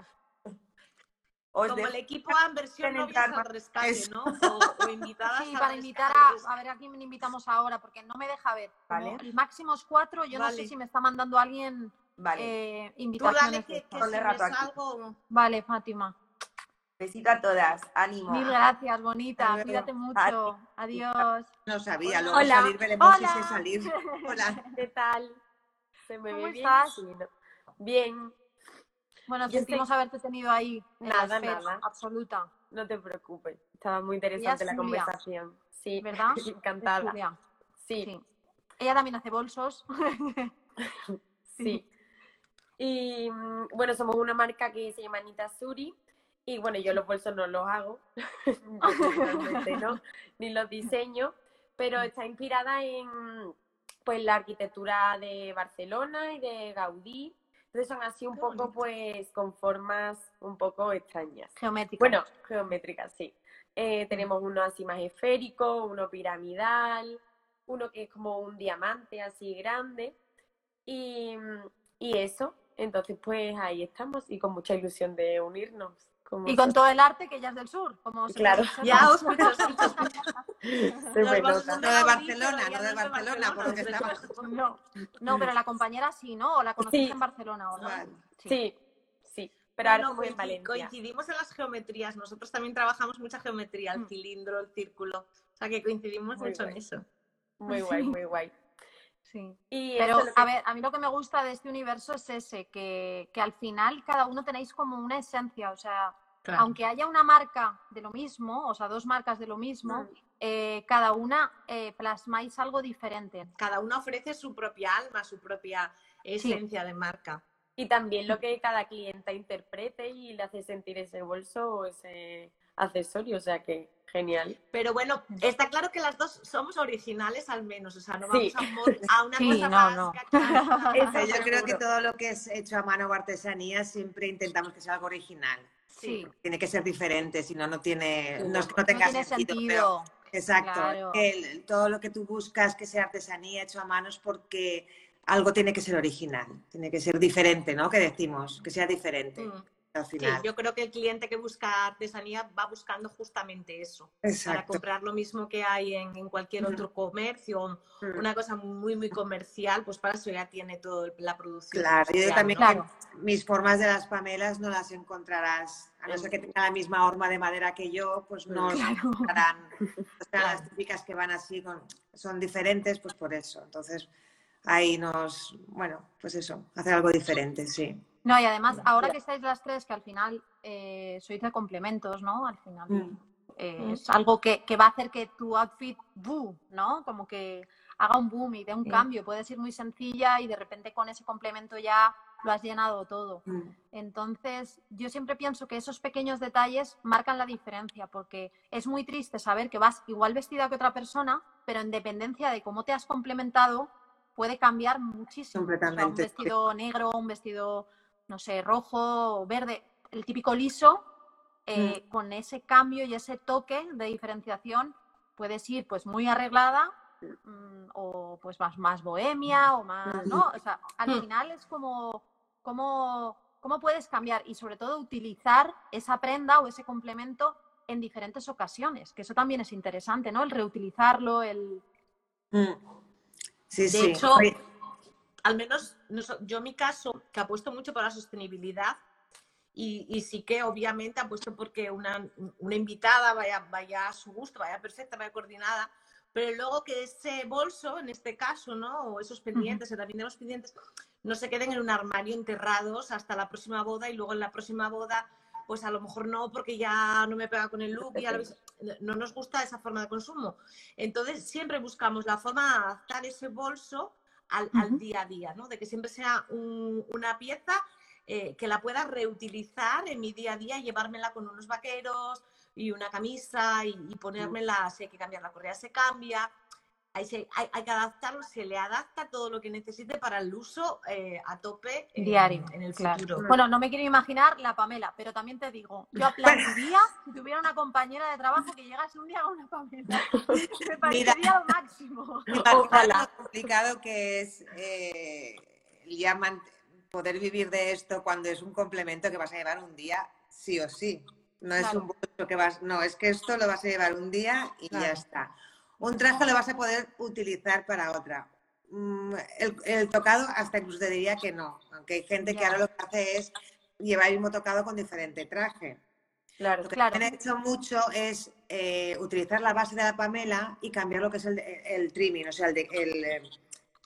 Como el equipo A en versión novias al rescate, ¿no? O, invitadas Sí, para invitar a, a ver a quién invitamos ahora, porque no me deja ver. ¿Vale? El máximo es cuatro, yo no sé si me está mandando alguien vale. eh, invitaciones. Tú dale que, que algo... Vale, Fátima. Besito a todas, ánimo. Mil gracias, bonita. Cuídate mucho. Adiós. No sabía, luego Hola. salir veremos Hola. si sé salir. (laughs) Hola. ¿Qué tal? ¿Se me ¿Cómo ve estás? bien? Bueno, Yo sentimos haberte tenido ahí. nada, nada. Absoluta. No te preocupes. Estaba muy interesante la conversación. Sí, ¿verdad? (laughs) Encantada. Sí. sí. Ella también hace bolsos. (laughs) sí. Y mm, bueno, somos una marca que se llama Anita Suri y bueno, yo los bolsos no los hago, (laughs) no, (laughs) ni los diseño, pero está inspirada en pues la arquitectura de Barcelona y de Gaudí. Entonces son así un poco pues con formas un poco extrañas. Geométricas. Bueno, geométricas, sí. Eh, tenemos uno así más esférico, uno piramidal, uno que es como un diamante así grande. Y, y eso, entonces pues ahí estamos y con mucha ilusión de unirnos. Y con todo el arte que ya es del sur, como claro. Ya (laughs) os No de Barcelona, no de Barcelona, por lo que estaba. No, no, pero la compañera sí, ¿no? ¿O la conociste en Barcelona? ¿o no? Sí. sí, Pero ahora no, en Valencia. Coincidimos en las geometrías. Nosotros también trabajamos mucha geometría, el mm. cilindro, el círculo. O sea que coincidimos mucho en eso. Muy (laughs) guay, muy guay. Sí. Pero, a ver, a mí lo que me gusta de este universo es ese, que, que, al final cada uno tenéis como una esencia, o sea, aunque haya una marca de lo mismo, o sea, dos marcas de lo mismo, eh, cada una eh, plasmáis algo diferente. Cada una ofrece su propia alma, su propia esencia de marca. Y también lo que cada clienta interprete y le hace sentir ese bolso o ese accesorio, o sea que genial. Pero bueno, está claro que las dos somos originales al menos, o sea, no vamos Sí. a, (laughs) a una Sí, cosa no, más no. que acá. (laughs) Eso Pero yo creo que todo lo que es hecho a mano o artesanía siempre intentamos que sea algo original. Sí, Tiene que ser diferente, si no, no tiene, Sí, no es que no no tenga tiene sentido. sentido. pero- exacto. Claro. El- todo lo que tú buscas que sea artesanía hecho a mano es porque algo tiene que ser original, tiene que ser diferente, ¿no? Que decimos, que sea diferente Mm. Al Sí, final. yo creo que el cliente que busca artesanía va buscando justamente eso, para comprar lo mismo que hay en, en cualquier otro comercio, Mm. una cosa muy, muy comercial, pues para eso ya tiene toda la producción. Claro, yo también ¿no? Claro. mis formas de las pamelas no las encontrarás, a no ser que tenga la misma horma de madera que yo, pues no (laughs) Claro. no serán las típicas que van así, con, son diferentes, pues por eso. Entonces, ahí nos, bueno, pues eso, hacer algo diferente, sí. No, y además, ahora que estáis las tres, que al final eh, sois de complementos, ¿no? Al final Mm. eh, Mm. es algo que, que va a hacer que tu outfit, boom, ¿no? Como que haga un boom y dé un Sí. cambio. Puede ser muy sencilla y de repente con ese complemento ya lo has llenado todo. Mm. Entonces, yo siempre pienso que esos pequeños detalles marcan la diferencia, porque es muy triste saber que vas igual vestida que otra persona, pero en dependencia de cómo te has complementado, puede cambiar muchísimo. O sea, un vestido negro, un vestido, no sé, rojo o verde, el típico liso, eh, con ese cambio y ese toque de diferenciación, puedes ir pues muy arreglada mm, o pues más, más bohemia o más, ¿no? O sea, al Mm. final es como, como, cómo puedes cambiar y sobre todo utilizar esa prenda o ese complemento en diferentes ocasiones, que eso también es interesante, ¿no? El reutilizarlo, el... Mm. Sí, De sí. hecho, al menos yo en mi caso, que apuesto mucho por la sostenibilidad y, y sí que obviamente apuesto porque una, una invitada vaya, vaya a su gusto, vaya perfecta, vaya coordinada, pero luego que ese bolso, en este caso, ¿no? O esos pendientes, que también de los pendientes, no se queden en un armario enterrados hasta la próxima boda y luego en la próxima boda, pues a lo mejor no, porque ya no me pega con el look, ya lo no nos gusta esa forma de consumo. Entonces siempre buscamos la forma de adaptar ese bolso al, al día a día, ¿no? De que siempre sea un- una pieza eh, que la pueda reutilizar en mi día a día, llevármela con unos vaqueros y una camisa y, y ponérmela, si hay que cambiar la correa se cambia. Hay, se- hay, hay que adaptarlo, se le adapta todo lo que necesite para el uso eh, a tope en, Diario, en el claro. futuro. Bueno, no me quiero imaginar la Pamela, pero también te digo, yo (laughs) aplaudiría si tuviera una compañera de trabajo que llegase un día con una Pamela. (laughs) Me parecería lo máximo. Ojalá. lo complicado que es eh, poder vivir de esto cuando es un complemento que vas a llevar un día sí o sí. No es un bolso que vas, no, es que esto lo vas a llevar un día y ya está. Un traje lo vas a poder utilizar para otra. Mm, El, el tocado hasta incluso te diría que no, aunque hay gente que ahora lo que hace es llevar el mismo tocado con diferente traje. Claro. Lo que Claro. he hecho mucho es eh, utilizar la base de la Pamela y cambiar lo que es el, el trimming, o sea, el, de- el, eh,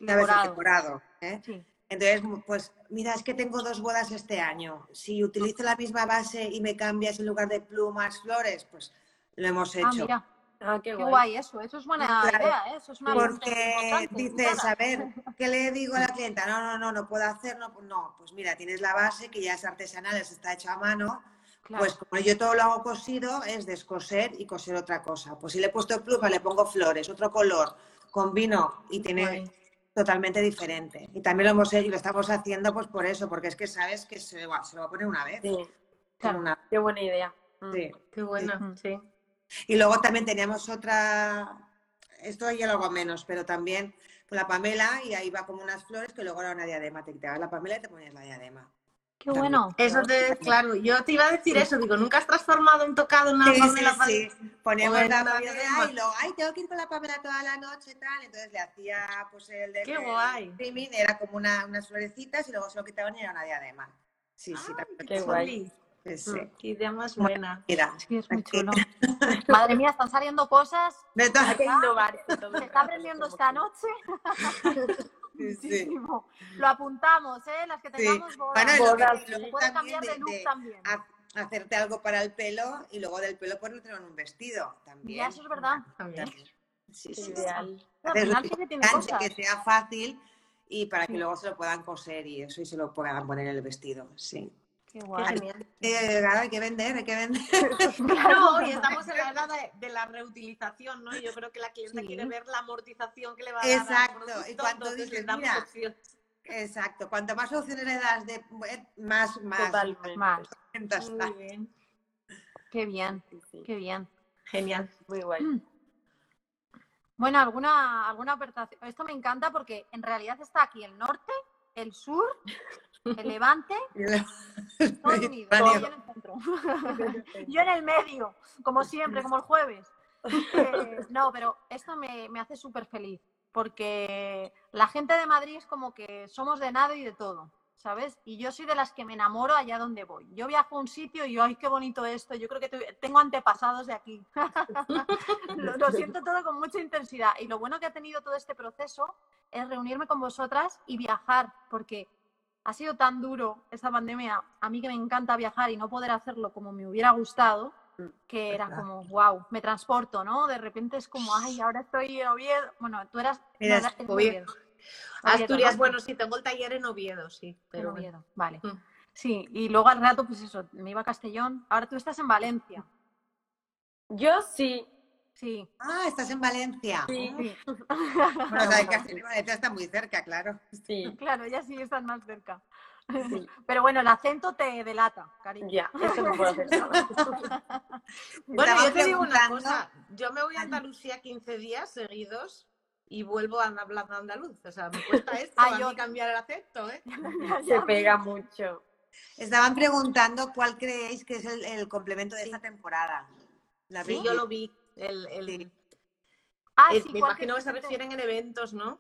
Decorado. ¿eh? Sí. Entonces, pues mira, es que tengo dos bodas este año. Si utilizo la misma base y me cambias en lugar de plumas, flores, pues lo hemos Ah, hecho. mira, Ah, qué qué guay. guay eso. Eso es buena Claro. idea, ¿eh? Eso es una Porque dices, a ver, (laughs) ¿qué le digo a la clienta? No, no, no, no puedo hacer, no, no, pues mira, tienes la base que ya es artesanal, está hecha a mano, Claro. Pues como yo todo lo hago cosido, es descoser y coser otra cosa. Pues si le he puesto pluma, le pongo flores, otro color, combino y tiene totalmente diferente. Y también lo hemos hecho y lo estamos haciendo pues por eso, porque es que sabes que se, va, se lo va a poner una vez. Sí, Claro. Una- qué buena idea. Mm. sí. Qué buena, sí. Y luego también teníamos otra, esto ya lo hago menos, pero también con la Pamela y ahí va como unas flores que luego era una diadema. Te quitabas la Pamela y te ponías la diadema. Qué bueno. Eso te, claro, yo te iba a decir eso, digo, ¿nunca has transformado un tocado en una Sí, Pamela sí, sí. Poníamos Bueno, la una Pamela diadema. y luego, ay, tengo que ir con la Pamela toda la noche y tal. Entonces le hacía pues el de Qué el guay. trimming, era como una, unas florecitas y luego se lo quitaban y era una diadema. Sí, sí, también. qué guay. Sí, sí. Qué idea más buena. Mira, Sí, es muy chulo. (laughs) Madre mía, están saliendo cosas. Hay que innovar. Se está aprendiendo esta que- noche. (laughs) sí. Lo apuntamos, ¿eh? Las que Sí. tengamos bodas. Bueno, que- Bodas, luego sí. Puede también cambiar de de- look de también. ha- hacerte algo para el pelo y luego del pelo ponértelo en un vestido también. Ya, eso es verdad. También. Sí, sí, sí. Ideal. Final que tiene cosas. que sea fácil y para que luego se lo puedan coser y eso y se lo puedan poner en el vestido, sí. Qué guay. Eh, hay que vender, hay que vender. (laughs) (laughs) No, y estamos en la era de, de la reutilización, ¿no? Yo creo que la clienta Sí. quiere ver la amortización que le va a dar Exacto, y cuando dices, mira, opciones. Exacto, cuanto más opciones le das de eh, más, más, Totalmente. Más. (laughs) Muy bien. Qué bien, Sí, sí. qué bien. Genial. Muy guay. Bueno, alguna, alguna aportación. Esto me encanta porque en realidad está aquí el norte, el sur, el levante, todo unido. Vale. y yo en el centro. (laughs) yo en el medio, como siempre, como el jueves. (laughs) Eh, no, pero esto me, me hace súper feliz porque la gente de Madrid es como que somos de nada y de todo. ¿Sabes? Y yo soy de las que me enamoro allá donde voy. Yo viajo a un sitio y yo, ay, qué bonito esto. Yo creo que tengo antepasados de aquí. (laughs) lo, lo siento todo con mucha intensidad. Y lo bueno que ha tenido todo este proceso es reunirme con vosotras y viajar, porque ha sido tan duro esta pandemia, a mí que me encanta viajar y no poder hacerlo como me hubiera gustado, que era Verdad. como, wow, me transporto, ¿no? De repente es como, ay, ahora estoy en Oviedo. Bueno, tú eras... Mira, no, eres de Oviedo. Asturias, ¿no? bueno, sí, tengo el taller en Oviedo, sí. En Pero bueno. Oviedo, vale. Mm. Sí, y luego al rato, pues eso, me iba a Castellón. Ahora tú estás en Valencia. Yo sí. Sí. Ah, estás en Valencia. Sí. sí. Bueno, (laughs) o sea, y Valencia está muy cerca, claro. Sí. Claro, ya sí estás más cerca. Sí. (laughs) Pero bueno, el acento te delata, cariño. Ya, eso no puedo hacer nada. (laughs) Bueno, yo te digo una cosa. Yo me voy a Andalucía 15 días seguidos y vuelvo a hablar andaluz. O sea, me cuesta esto Ah, a yo- mí cambiar el acento, ¿eh? Se pega mucho. Estaban preguntando cuál creéis que es el, el complemento de esta temporada. La Sí, vi- yo lo vi. El, el- Sí. Ah, el- sí, me ¿cuál imagino que se refieren en eventos, ¿no?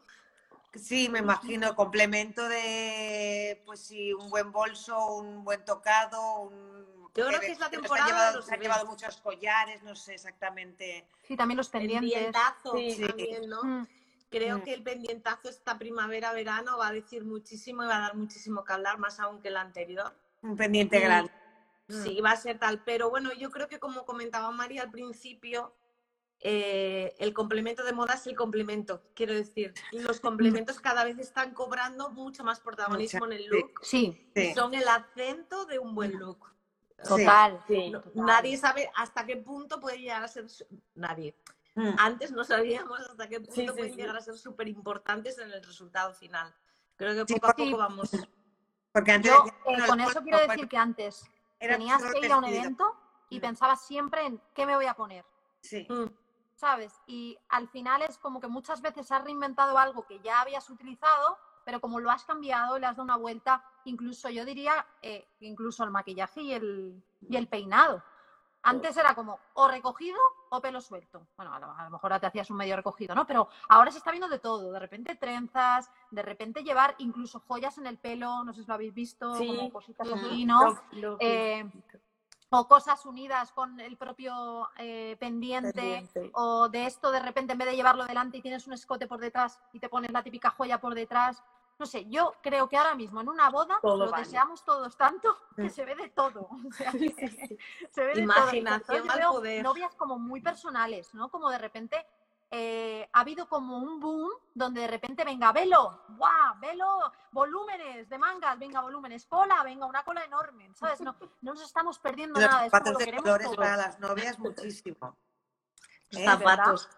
Sí, me imagino, complemento de, pues sí, un buen bolso, un buen tocado, un... Yo creo que es la se han temporada llevado- Se han llevado muchos collares, no sé exactamente. Sí, también los pendientes. pendientazo Sí. también, ¿no? Mm, Creo Mm. que el pendientazo esta primavera-verano va a decir muchísimo y va a dar muchísimo que hablar, más aún que el anterior. Un pendiente Sí. grande. Sí, va a ser tal. Pero bueno, yo creo que como comentaba María al principio, eh, el complemento de moda es el complemento. Quiero decir, los complementos cada vez están cobrando mucho más protagonismo en el look. Sí, Sí. Son el acento de un buen look. total. Sí. No- total. nadie sabe hasta qué punto puede llegar a ser. Nadie. Mm. Antes no sabíamos hasta qué punto Sí, sí, pueden sí. llegar a ser súper importantes en el resultado final. Creo que Sí, poco a sí. poco vamos. Porque antes Yo eh, con eso quiero decir que antes tenías que ir a un evento y Mm. pensabas siempre en qué me voy a poner. Sí. Mm, ¿sabes? Y al final es como que muchas veces has reinventado algo que ya habías utilizado, pero como lo has cambiado, le has dado una vuelta, incluso yo diría, eh, incluso el maquillaje y el, y el peinado. Antes era como o recogido o pelo suelto. Bueno, a lo, a lo mejor ahora te hacías un medio recogido, ¿no? Pero ahora se está viendo de todo. De repente trenzas, de repente llevar incluso joyas en el pelo, no sé si lo habéis visto, Sí. como cositas así, ¿no? Lo- lo- Eh, o cosas unidas con el propio eh, pendiente, Pendiente. o de esto de repente en vez de llevarlo delante y tienes un escote por detrás y te pones la típica joya por detrás. No sé, yo creo que ahora mismo en una boda Todo lo vale. deseamos todos tanto que Mm. se ve de todo. (laughs) O sea, Sí, sí, sí. se ve de todo. Imaginación Entonces yo al veo poder. Novias como muy personales, ¿no? Como de repente eh, ha habido como un boom donde de repente venga velo, ¡guau! Velo, volúmenes de mangas, venga, volúmenes, cola, venga, una cola enorme, ¿sabes? No, no nos estamos perdiendo Los nada, es como zapatos lo de queremos colores todo. para las novias, muchísimo. (laughs) Los ¿Eh? zapatos.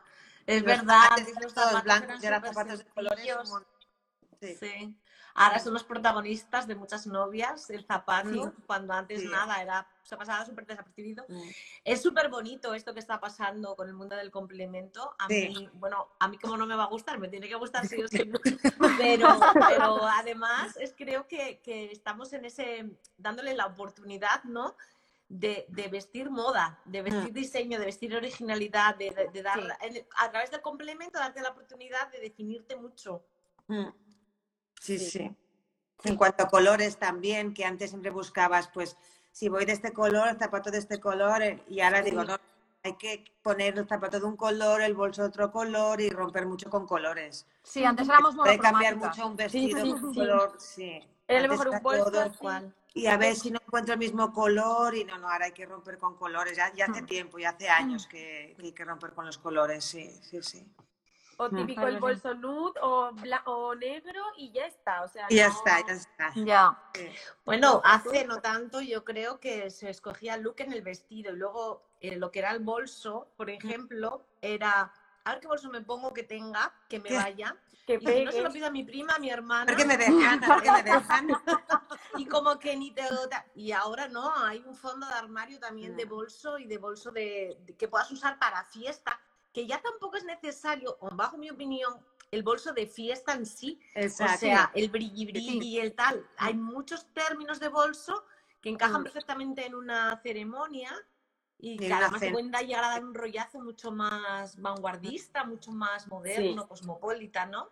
Es Los verdad. Los todos zapatos blancos ahora súper zapatos de colores. Sí. Ahora son los protagonistas de muchas novias, el zapato, Sí. cuando antes Sí. nada, era, se pasaba súper desapercibido. Es súper bonito esto que está pasando con el mundo del complemento. A mí, bueno, a mí como no me va a gustar, me tiene que gustar sí o (laughs) sí. Pero, pero además es creo que, que estamos en ese, dándole la oportunidad, ¿no? De, de vestir moda, de vestir diseño, de vestir originalidad, de, de- de dar, a través del complemento, darte la oportunidad de definirte mucho. Mm. Sí, Sí. sí. En cuanto a colores también, que antes siempre buscabas, pues, si voy de este color, el zapato de este color, eh, y ahora digo, no, hay que poner el zapato de un color, el bolso de otro color y romper mucho con colores. Sí, antes éramos Puede cambiar mucho un vestido sí, un color, sí. Era Antes mejor un bolso todo. Y a ver si no encuentro el mismo color y no, no, ahora hay que romper con colores. Ya, ya hace Mm. tiempo, ya hace años que, que hay que romper con los colores, sí, sí, sí. O típico el bolso nude o, bla- o negro y ya está. O sea, ya no- está, ya está. Ya. Bueno, hace no tanto yo creo que se escogía el look en el vestido y luego eh, lo que era el bolso, por ejemplo, era a ver qué bolso me pongo que tenga, que me vaya. Que Y si no se lo pido a mi prima, a mi hermana. Porque me dejan, porque me dejan. (laughs) Y como que ni te Y ahora no, hay un fondo de armario también de bolso y de bolso de, de- que puedas usar para fiesta, que ya tampoco es necesario, o bajo mi opinión, el bolso de fiesta en sí. Exacto. O sea, el brilli brilli, el tal. Hay muchos términos de bolso que encajan Mm. perfectamente en una ceremonia y Y que además cena. pueden llegar a dar un rollazo mucho más vanguardista, mucho más moderno, cosmopolita, ¿no?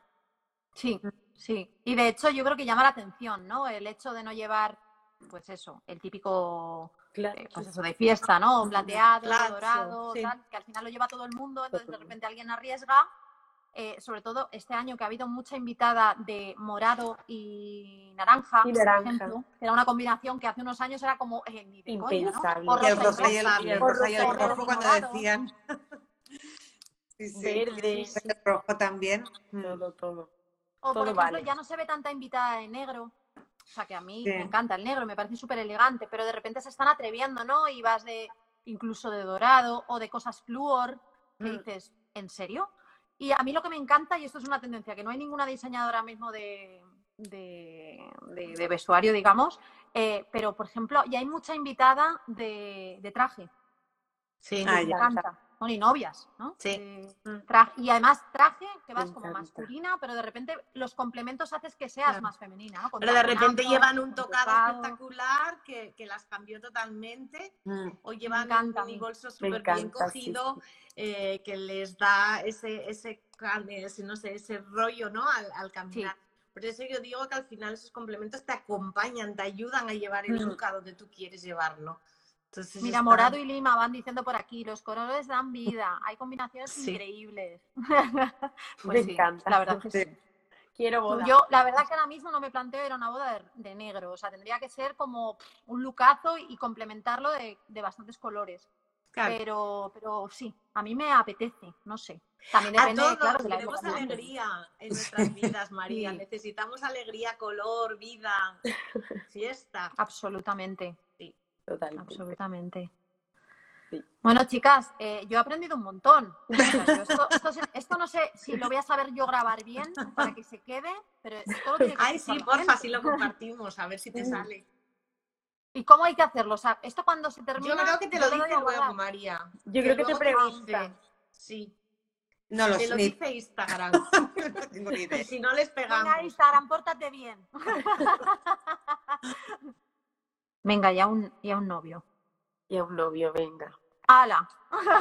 Sí, sí. Y de hecho yo creo que llama la atención, ¿no? El hecho de no llevar, pues eso, el típico, Claro. eh, pues eso, de fiesta, ¿no? Plateado, Claro, dorado, sí. tal, que al final lo lleva todo el mundo, entonces de repente alguien arriesga. eh, sobre todo este año que ha habido mucha invitada de morado y naranja, Y por ejemplo, que era una combinación que hace unos años era como eh, ni de coña, ¿no? Impensable. O Y el rosa y el, rosa, y el O rosa y el rosa y rojo cuando morado. decían. (laughs) Sí, sí. Verde. El rojo también. Todo, todo. O por Todo ejemplo, vale. ya no se ve tanta invitada de negro. O sea, que a mí Sí. me encanta el negro, me parece súper elegante, pero de repente se están atreviendo, ¿no? Y vas de incluso de dorado o de cosas fluor, que Mm. dices, ¿en serio? Y a mí lo que me encanta, y esto es una tendencia, que no hay ninguna diseñadora mismo de, de, de- de vestuario, digamos, eh, pero por ejemplo, ya hay mucha invitada de, de traje. Sí, Ah, Me ya. encanta. Bueno, y novias, ¿no? Sí. Eh, Mm. tra- y además traje que vas como masculina, pero de repente los complementos haces que seas Claro. más femenina, ¿no? Con Pero de repente llevan un tocado tocado. espectacular que, que las cambió totalmente. Mm. O llevan un bolso súper bien encanta, sí, cogido sí. eh, que les da ese, ese, ese, no sé, ese rollo ¿no? al, al caminar. Por eso yo digo que al final esos complementos te acompañan, te ayudan a llevar el Mm. look a donde tú quieres llevarlo. Entonces Mira, está- morado y lima van diciendo por aquí, los colores dan vida, hay combinaciones Sí. increíbles. (laughs) Me pues sí, encanta. la verdad que sí. Sí. Quiero boda. Yo, la verdad que ahora mismo no me planteo ir a una boda de, de negro, o sea, tendría que ser como un lucazo y, complementarlo de, de bastantes colores. Claro. Pero, pero sí, a mí me apetece, no sé. También A depende, todos claro, de la época año. alegría en (laughs) nuestras vidas, María. Sí. Necesitamos alegría, color, vida, (laughs) fiesta. Absolutamente, Totalmente. absolutamente. Sí. Bueno, chicas, eh, yo he aprendido un montón. O sea, yo esto, esto se- esto no sé si lo voy a saber yo grabar bien para que se quede, pero esto lo tiene que Ay, sí, la porfa, así lo compartimos, a ver si te sale. ¿Y cómo hay que hacerlo? O sea, esto cuando se termina. Yo creo que te lo dice luego, guardar. María. Yo creo que te pregunta. Sí, No lo te sé, lo ni- dice Instagram. (laughs) no tengo ni Y idea. (laughs) si no les Venga, pegamos. Instagram, pórtate bien. (laughs) Venga, ya un, ya un novio. Y a un novio, venga. ¡Hala!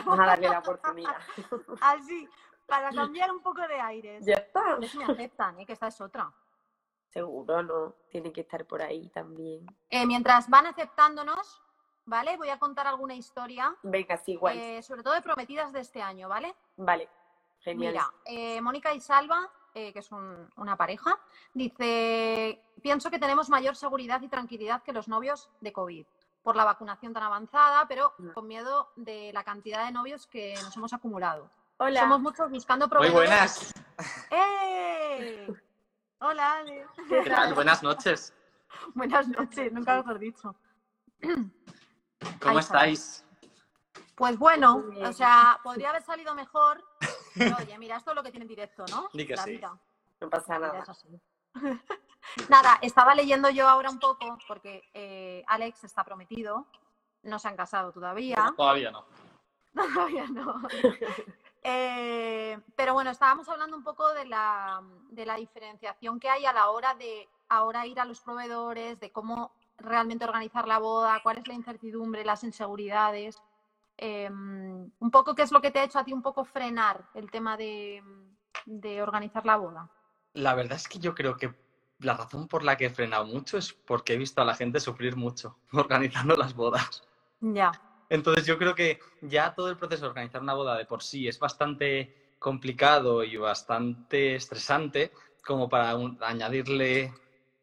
Vamos a darle la oportunidad. (laughs) Así, para cambiar un poco de aires. ya está. A ver si me aceptan, ¿eh? que esta es otra. Seguro, ¿no? Tiene que estar por ahí también. Eh, mientras van aceptándonos, ¿vale? Voy a contar alguna historia, Venga, sí, guay. eh, sobre todo de prometidas de este año, ¿vale? Vale. Genial. Mira, eh, Mónica y Salva, eh, que es un- una pareja, dice, pienso que tenemos mayor seguridad y tranquilidad que los novios de COVID por la vacunación tan avanzada, pero Mm. con miedo de la cantidad de novios que nos hemos acumulado. Hola. Somos muchos buscando Muy proveedores. buenas. ¡Eh! Hola, Ale. ¿Qué tal? Buenas noches. (laughs) Buenas noches, nunca mejor dicho. ¿Cómo Ahí estáis? Pues bueno, Muy o sea, podría haber salido mejor. (laughs) Oye, mira, esto es lo que tiene en directo, ¿no? Di que La sí. vida. No pasa nada. es así. (laughs) Nada, estaba leyendo yo ahora un poco porque eh, Alex está prometido, no se han casado todavía. Todavía no. Todavía no. (laughs) Eh, pero bueno, estábamos hablando un poco de la, de la diferenciación que hay a la hora de ahora ir a los proveedores, de cómo realmente organizar la boda, cuál es la incertidumbre, las inseguridades. Eh, un poco qué es lo que te ha hecho a ti un poco frenar el tema de, de organizar la boda. La verdad es que yo creo que la razón por la que he frenado mucho es porque he visto a la gente sufrir mucho (laughs) organizando las bodas. Ya, Entonces yo creo que ya todo el proceso de organizar una boda de por sí es bastante complicado y bastante estresante como para un- añadirle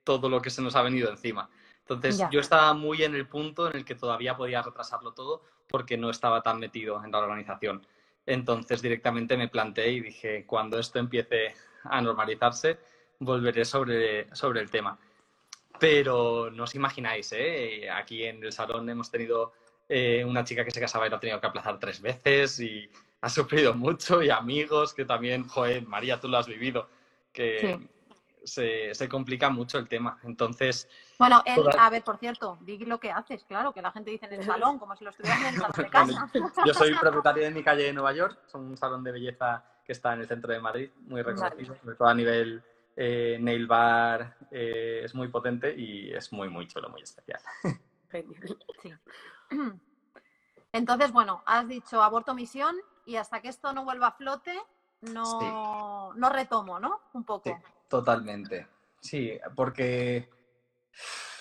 todo lo que se nos ha venido encima. Entonces Ya. yo estaba muy en el punto en el que todavía podía retrasarlo todo porque no estaba tan metido en la organización. Entonces directamente me planteé y dije, cuando esto empiece a normalizarse, volveré sobre, sobre el tema. Pero no os imagináis, ¿eh? aquí en el salón hemos tenido eh, una chica que se casaba y lo ha tenido que aplazar tres veces y ha sufrido mucho y amigos que también, joder, María, tú lo has vivido, que se, se, complica mucho el tema. Entonces... Bueno, él, a ver, por cierto, di lo que haces, claro, que la gente dice en el salón, como si lo estuvieras en el salón de (laughs) casa. yo soy propietario de mi calle de Nueva York, es un salón de belleza que está en el centro de Madrid, muy reconocido, sobre todo a nivel eh, nail bar, eh, es muy potente y es muy, muy chulo, muy especial. (laughs) Sí. (clears throat) Entonces, bueno, has dicho aborto misión y hasta que esto no vuelva a flote, no, no retomo, ¿no? Un poco. Sí, totalmente. Sí, porque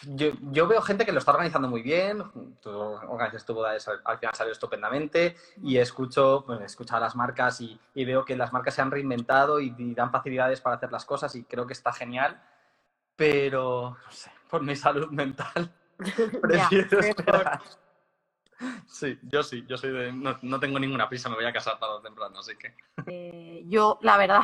yo, veo gente que lo está organizando muy bien, tú organizas tu boda, al final salió estupendamente y escucho, pues, escucho a las marcas y, veo que las marcas se han reinventado y, dan facilidades para hacer las cosas y creo que está genial, pero no sé, por mi salud mental (laughs) prefiero esperar. Sí, yo sí, yo soy de. No, tengo ninguna prisa, me voy a casar tarde o temprano, así que. Eh, yo, la verdad,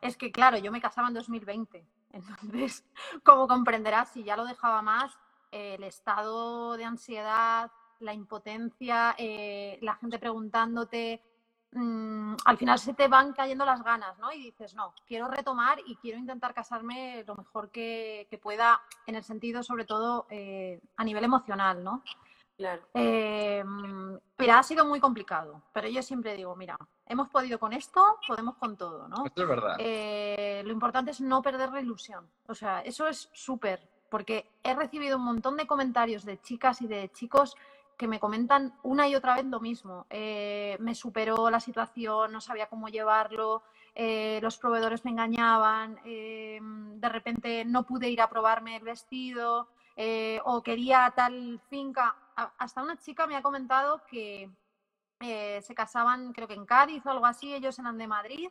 es que claro, yo me casaba en 2020. Entonces, (laughs) como comprenderás, si ya lo dejaba más, el estado de ansiedad, la impotencia, eh, la gente preguntándote, mm, al final se te van cayendo las ganas, ¿no? Y dices, no, quiero retomar y quiero intentar casarme lo mejor que, pueda, en el sentido, sobre todo, eh, a nivel emocional, ¿no? Claro. Eh, pero ha sido muy complicado. Pero yo siempre digo, mira, hemos podido con esto, podemos con todo, ¿no? Esto es verdad. Eh, lo importante es no perder la ilusión. O sea, eso es súper, porque he recibido un montón de comentarios de chicas y de chicos que me comentan una y otra vez lo mismo. Eh, me superó la situación, no sabía cómo llevarlo, los proveedores me engañaban, de repente no pude ir a probarme el vestido o quería tal finca hasta una chica me ha comentado que eh, se casaban, creo que en Cádiz o algo así, ellos eran de Madrid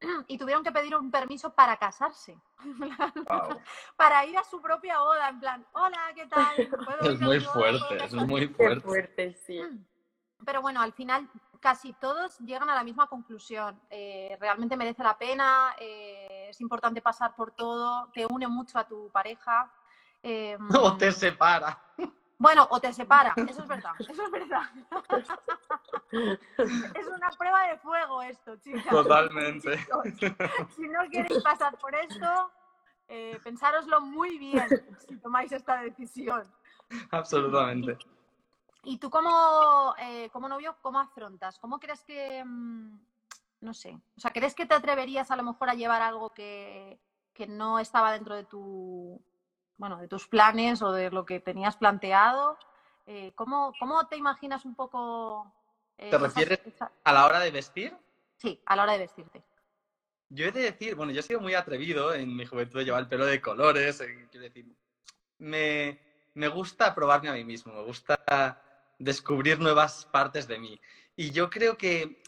(clears throat) y tuvieron que pedir un permiso para casarse, (laughs) para ir a su propia boda, en plan, hola, ¿qué tal? (laughs) Es muy fuerte, es muy fuerte. sí. Pero bueno, al final casi todos llegan a la misma conclusión. Eh, realmente merece la pena, eh, es importante pasar por todo, te une mucho a tu pareja. (laughs) o te separa. Bueno, o te separa, (laughs) eso es verdad, eso es verdad. (laughs) es una prueba de fuego esto, chicas. Totalmente. (laughs) si no queréis pasar por esto, eh, pensároslo muy bien si tomáis esta decisión. Absolutamente. ¿Y tú como, eh, como novio, cómo afrontas? ¿Cómo crees que, mm, no sé, o sea, crees que te atreverías a lo mejor a llevar algo que, que no estaba dentro de tu bueno, de tus planes o de lo que tenías planteado. Eh, ¿cómo, te imaginas un poco? Eh, ¿Te refieres a la hora de vestir? Sí, a la hora de vestirte. Yo he de decir, bueno, yo he sido muy atrevido en mi juventud de llevar el pelo de colores, eh, quiero decir, me, me gusta probarme a mí mismo, me gusta descubrir nuevas partes de mí. Y yo creo que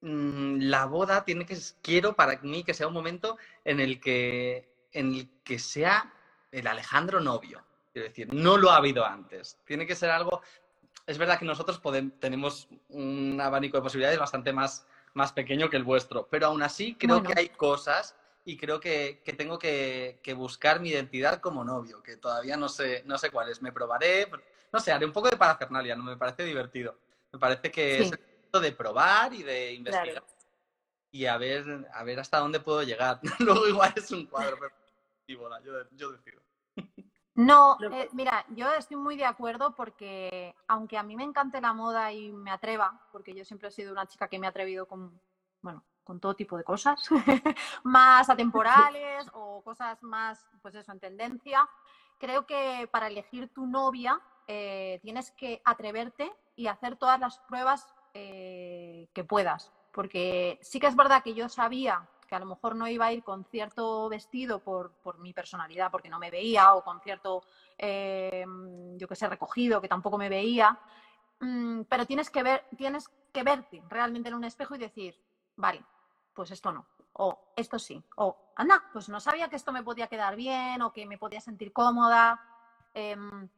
mm, la boda tiene que, quiero para mí que sea un momento en el que, en el que sea el Alejandro novio. Quiero decir, no lo ha habido antes. Tiene que ser algo. Es verdad que nosotros podemos, tenemos un abanico de posibilidades bastante más, más pequeño que el vuestro, pero aún así creo que hay cosas y creo que, tengo que, buscar mi identidad como novio, que todavía no sé, no sé cuál es. Me probaré, no sé, haré un poco de parafernalia, no me parece divertido. Me parece que es el momento de probar y de investigar y a ver, a ver hasta dónde puedo llegar. (laughs) Luego igual es un cuadro, pero yo, decido. No, eh, mira, yo estoy muy de acuerdo porque aunque a mí me encante la moda y me atreva, porque yo siempre he sido una chica que me ha atrevido con, bueno, con todo tipo de cosas, (laughs) más (laughs) atemporales o cosas más, pues eso, en tendencia, creo que para elegir tu novia eh, tienes que atreverte y hacer todas las pruebas eh, que puedas. Porque sí que es verdad que yo sabía que a lo mejor no iba a ir con cierto vestido por, mi personalidad, porque no me veía, o con cierto, eh, yo que sé, recogido, que tampoco me veía. Mm, pero tienes que, ver, tienes que verte realmente en un espejo y decir, vale, pues esto no, o esto sí, o anda, pues no sabía que esto me podía quedar bien o que me podía sentir cómoda. Em,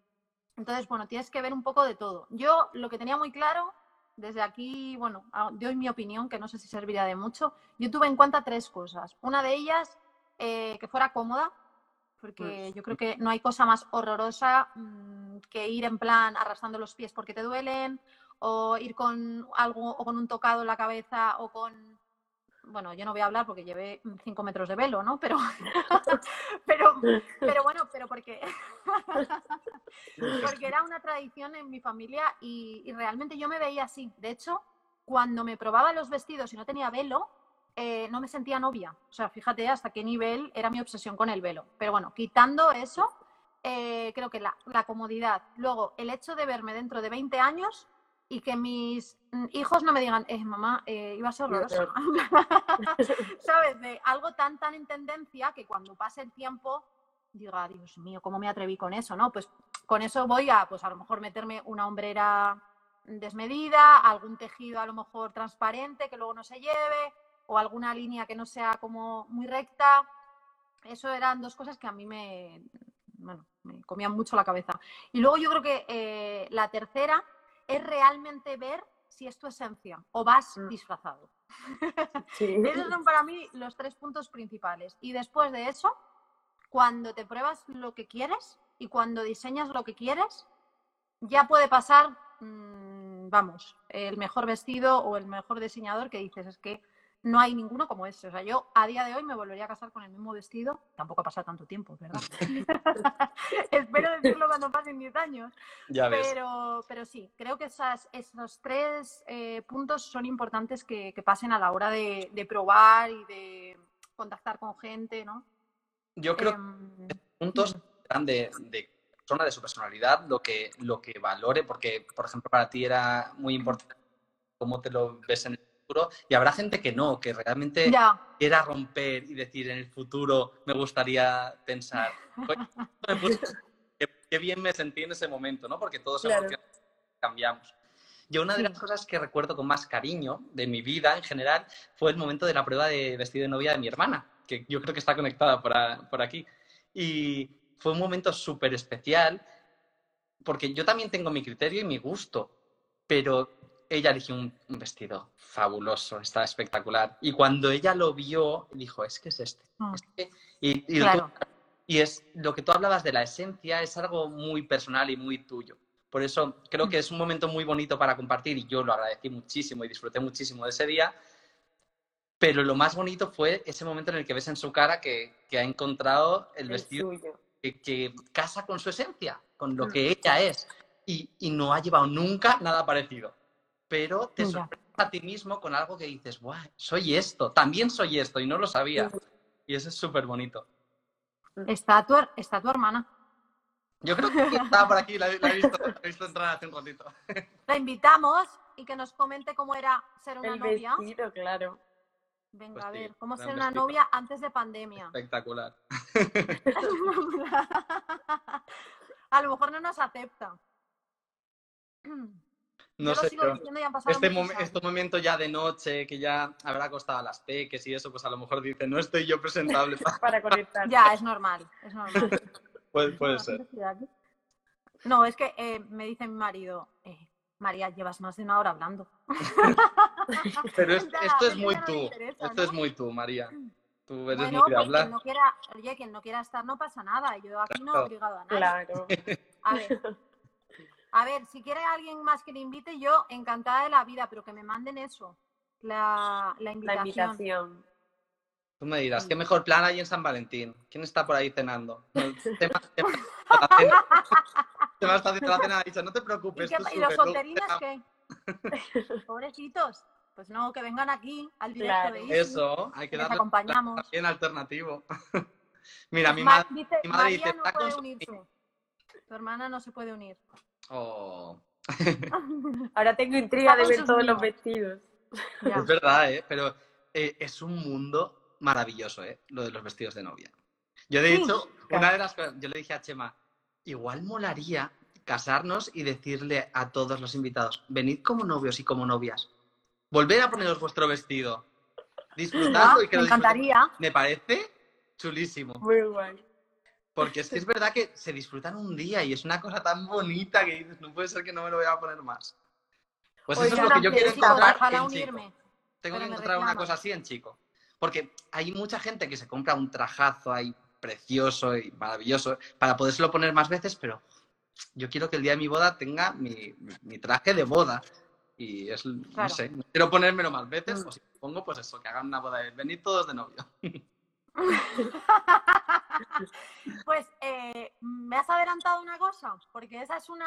entonces, bueno, tienes que ver un poco de todo. Yo lo que tenía muy claro desde aquí, bueno, a- doy mi opinión, que no sé si servirá de mucho. Yo tuve en cuenta tres cosas. Una de ellas, eh, que fuera cómoda, porque yo creo que no hay cosa más horrorosa mm, que ir en plan arrastrando los pies porque te duelen, o ir con algo, o con un tocado en la cabeza, o con. Bueno, yo no voy a hablar porque llevé mm, cinco metros de velo, ¿no? Pero, (laughs) pero, pero bueno, pero (laughs) porque, era una tradición en mi familia y, realmente yo me veía así. De hecho, cuando me probaba los vestidos y no tenía velo, eh, no me sentía novia. O sea, fíjate hasta qué nivel era mi obsesión con el velo. Pero bueno, quitando eso, eh, creo que la, la comodidad. Luego, el hecho de verme dentro de 20 años y que mis hijos no me digan, eh, mamá, eh, iba a ser horroroso. (laughs) ¿Sabes? De algo tan, tan en tendencia que cuando pase el tiempo diga, Dios mío, ¿cómo me atreví con eso? ¿No? Pues con eso voy a, pues a lo mejor meterme una hombrera desmedida, algún tejido a lo mejor transparente que luego no se lleve, o alguna línea que no sea como muy recta. Eso eran dos cosas que a mí me, bueno, me comían mucho la cabeza. Y luego yo creo que eh, la tercera es realmente ver si es tu esencia o vas Mm. disfrazado. (laughs) Sí. (laughs) Esos son para mí los tres puntos principales. Y después de eso, cuando te pruebas lo que quieres y cuando diseñas lo que quieres, ya puede pasar, mm, vamos, el mejor vestido o el mejor diseñador que dices, es que no hay ninguno como ese. O sea, yo a día de hoy me volvería a casar con el mismo vestido. Tampoco ha pasado tanto tiempo, ¿verdad? (laughs) (laughs) Espero decirlo cuando pasen 10 años. Ya ves. Pero, pero sí, creo que esas, esos tres eh, puntos son importantes que, que pasen a la hora de, de probar y de contactar con gente, ¿no? Yo creo Em, que puntos serán de, de persona, de su personalidad, lo que, lo que valore, porque, por ejemplo, para ti era muy importante cómo te lo ves en el futuro, y habrá gente que no, que realmente ya, quiera romper y decir en el futuro me gustaría pensar, "Coño, me puse- qué, qué bien me sentí en ese momento, ¿no? Porque todos Claro. cambiamos. Yo una de las cosas que recuerdo con más cariño de mi vida en general fue el momento de la prueba de vestido de novia de mi hermana, que yo creo que está conectada por, a- por aquí. Y fue un momento súper especial porque yo también tengo mi criterio y mi gusto, pero ella eligió un, un vestido fabuloso, estaba espectacular. Y cuando ella lo vio, dijo, es que es este. Mm. es que-". Y, y claro. tuvo- y es lo que tú hablabas de la esencia, es algo muy personal y muy tuyo. Por eso creo que es un momento muy bonito para compartir y yo lo agradecí muchísimo y disfruté muchísimo de ese día. Pero lo más bonito fue ese momento en el que ves en su cara que, que ha encontrado el El vestido que, que casa con su esencia, con lo Mm. que ella es. Y, y no ha llevado nunca nada parecido. Pero te Ya. sorprendes a ti mismo con algo que dices, ¡guau! Soy esto, también soy esto, y no lo sabía. Y eso es súper bonito. Está tu, está tu hermana. Yo creo que estaba por aquí, la, he- la he, visto, la he visto entrar hace un ratito. (laughs) La invitamos y que nos comente cómo era ser una El novia. vestido, claro. Venga, Pues a sí, ver, cómo ser una vestido. novia antes de pandemia. Espectacular. (laughs) a lo mejor no nos acepta. (clears throat) No Yo sé, lo sigo pero diciendo y han pasado este, años. este momento ya de noche, que ya habrá costado a las peques y eso, pues a lo mejor dice, no estoy yo presentable. (laughs) Para conectar. Ya, es normal, es normal. (laughs) puede, puede ¿La ser. No, es que eh, me dice mi marido, eh, María, llevas más de una hora hablando. (laughs) Pero es- esto es muy tú. interesa, Esto es ¿no? muy tú, María. Tú eres Bueno, muy de pues hablar. quien no quiera, oye, quien no quiera estar no pasa nada. Yo aquí no he obligado a nadie. Claro. A ver, a ver, si quiere alguien más que le invite, yo encantada de la vida, pero que me manden eso, la, la La invitación. invitación. Tú me dirás. ¿qué mejor plan hay en San Valentín? ¿Quién está por ahí cenando? (laughs) No, Tema, (laughs) tema, la cena. Tema está haciendo la cena, ha dicho, no te ¿Y, preocupes. qué- tú y los cenamos". qué? (laughs) Pobrecitos. Pues no, que vengan aquí al directo Claro. de Eso, hay que darle acompañamos. también alternativo. Mira, mi Ma- madre... dice, mi madre María dice, no "Está puede unirse. Tu hermana no se puede unir. Oh, (laughs) Ahora tengo intriga de ver todos los vestidos. (laughs) Ya. Es verdad, ¿eh? Pero eh, es un mundo maravilloso, ¿eh? Lo de los vestidos de novia. Yo, de Sí. hecho, una de las cosas, yo le dije a Chema, igual molaría casarnos y decirle a todos los invitados, venid como novios y como novias. Volver a poneros vuestro vestido. Disfrutadlo Ah, y que me lo encantaría. Me parece chulísimo. Muy guay. Porque es es verdad que se disfrutan un día y es una cosa tan bonita que dices, no puede ser que no me lo voy a poner más. Pues Oye, eso es lo que yo quiero encontrar en chico. unirme. Tengo pero que encontrar una cosa así en chico. Porque hay mucha gente que se compra un trajazo ahí precioso y maravilloso para podérselo poner más veces, pero yo quiero que el día de mi boda tenga mi, mi traje de boda. Y es, no Claro. sé, no quiero ponérmelo más veces, Mm. o si pongo, pues eso, que hagan una boda de venir todos de novio. (laughs) (laughs) Pues eh, me has adelantado una cosa, porque esa es una,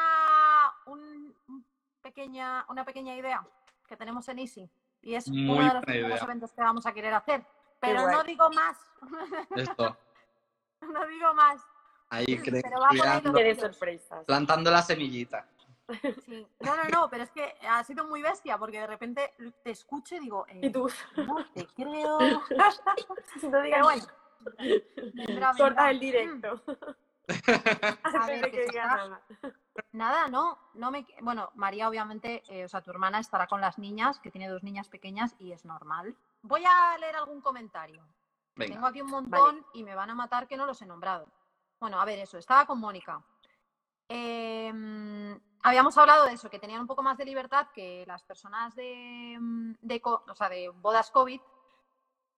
un- un pequeña, una pequeña idea que tenemos en Easy. Y es Muy uno de los primeros eventos que vamos a querer hacer. Pero no digo más, Esto, (laughs) no digo más. ahí creo Pero va de sorpresas. plantando la semillita. Sí. No, no, no, pero es que ha sido muy bestia, porque de repente te escucho y digo, eh, Y tú, no te creo. no digas bueno, vendrá, Corta el directo. (laughs) A ver, que está- nada. Nada, no, no me. Bueno, María, obviamente, eh, o sea, tu hermana estará con las niñas, que tiene dos niñas pequeñas y es normal. Voy a leer algún comentario. Tengo aquí un montón y me van a matar que no los he nombrado. Bueno, a ver, eso, estaba con Mónica. Em, habíamos hablado de eso, que tenían un poco más de libertad que las personas de, mm, de, o sea, de bodas COVID.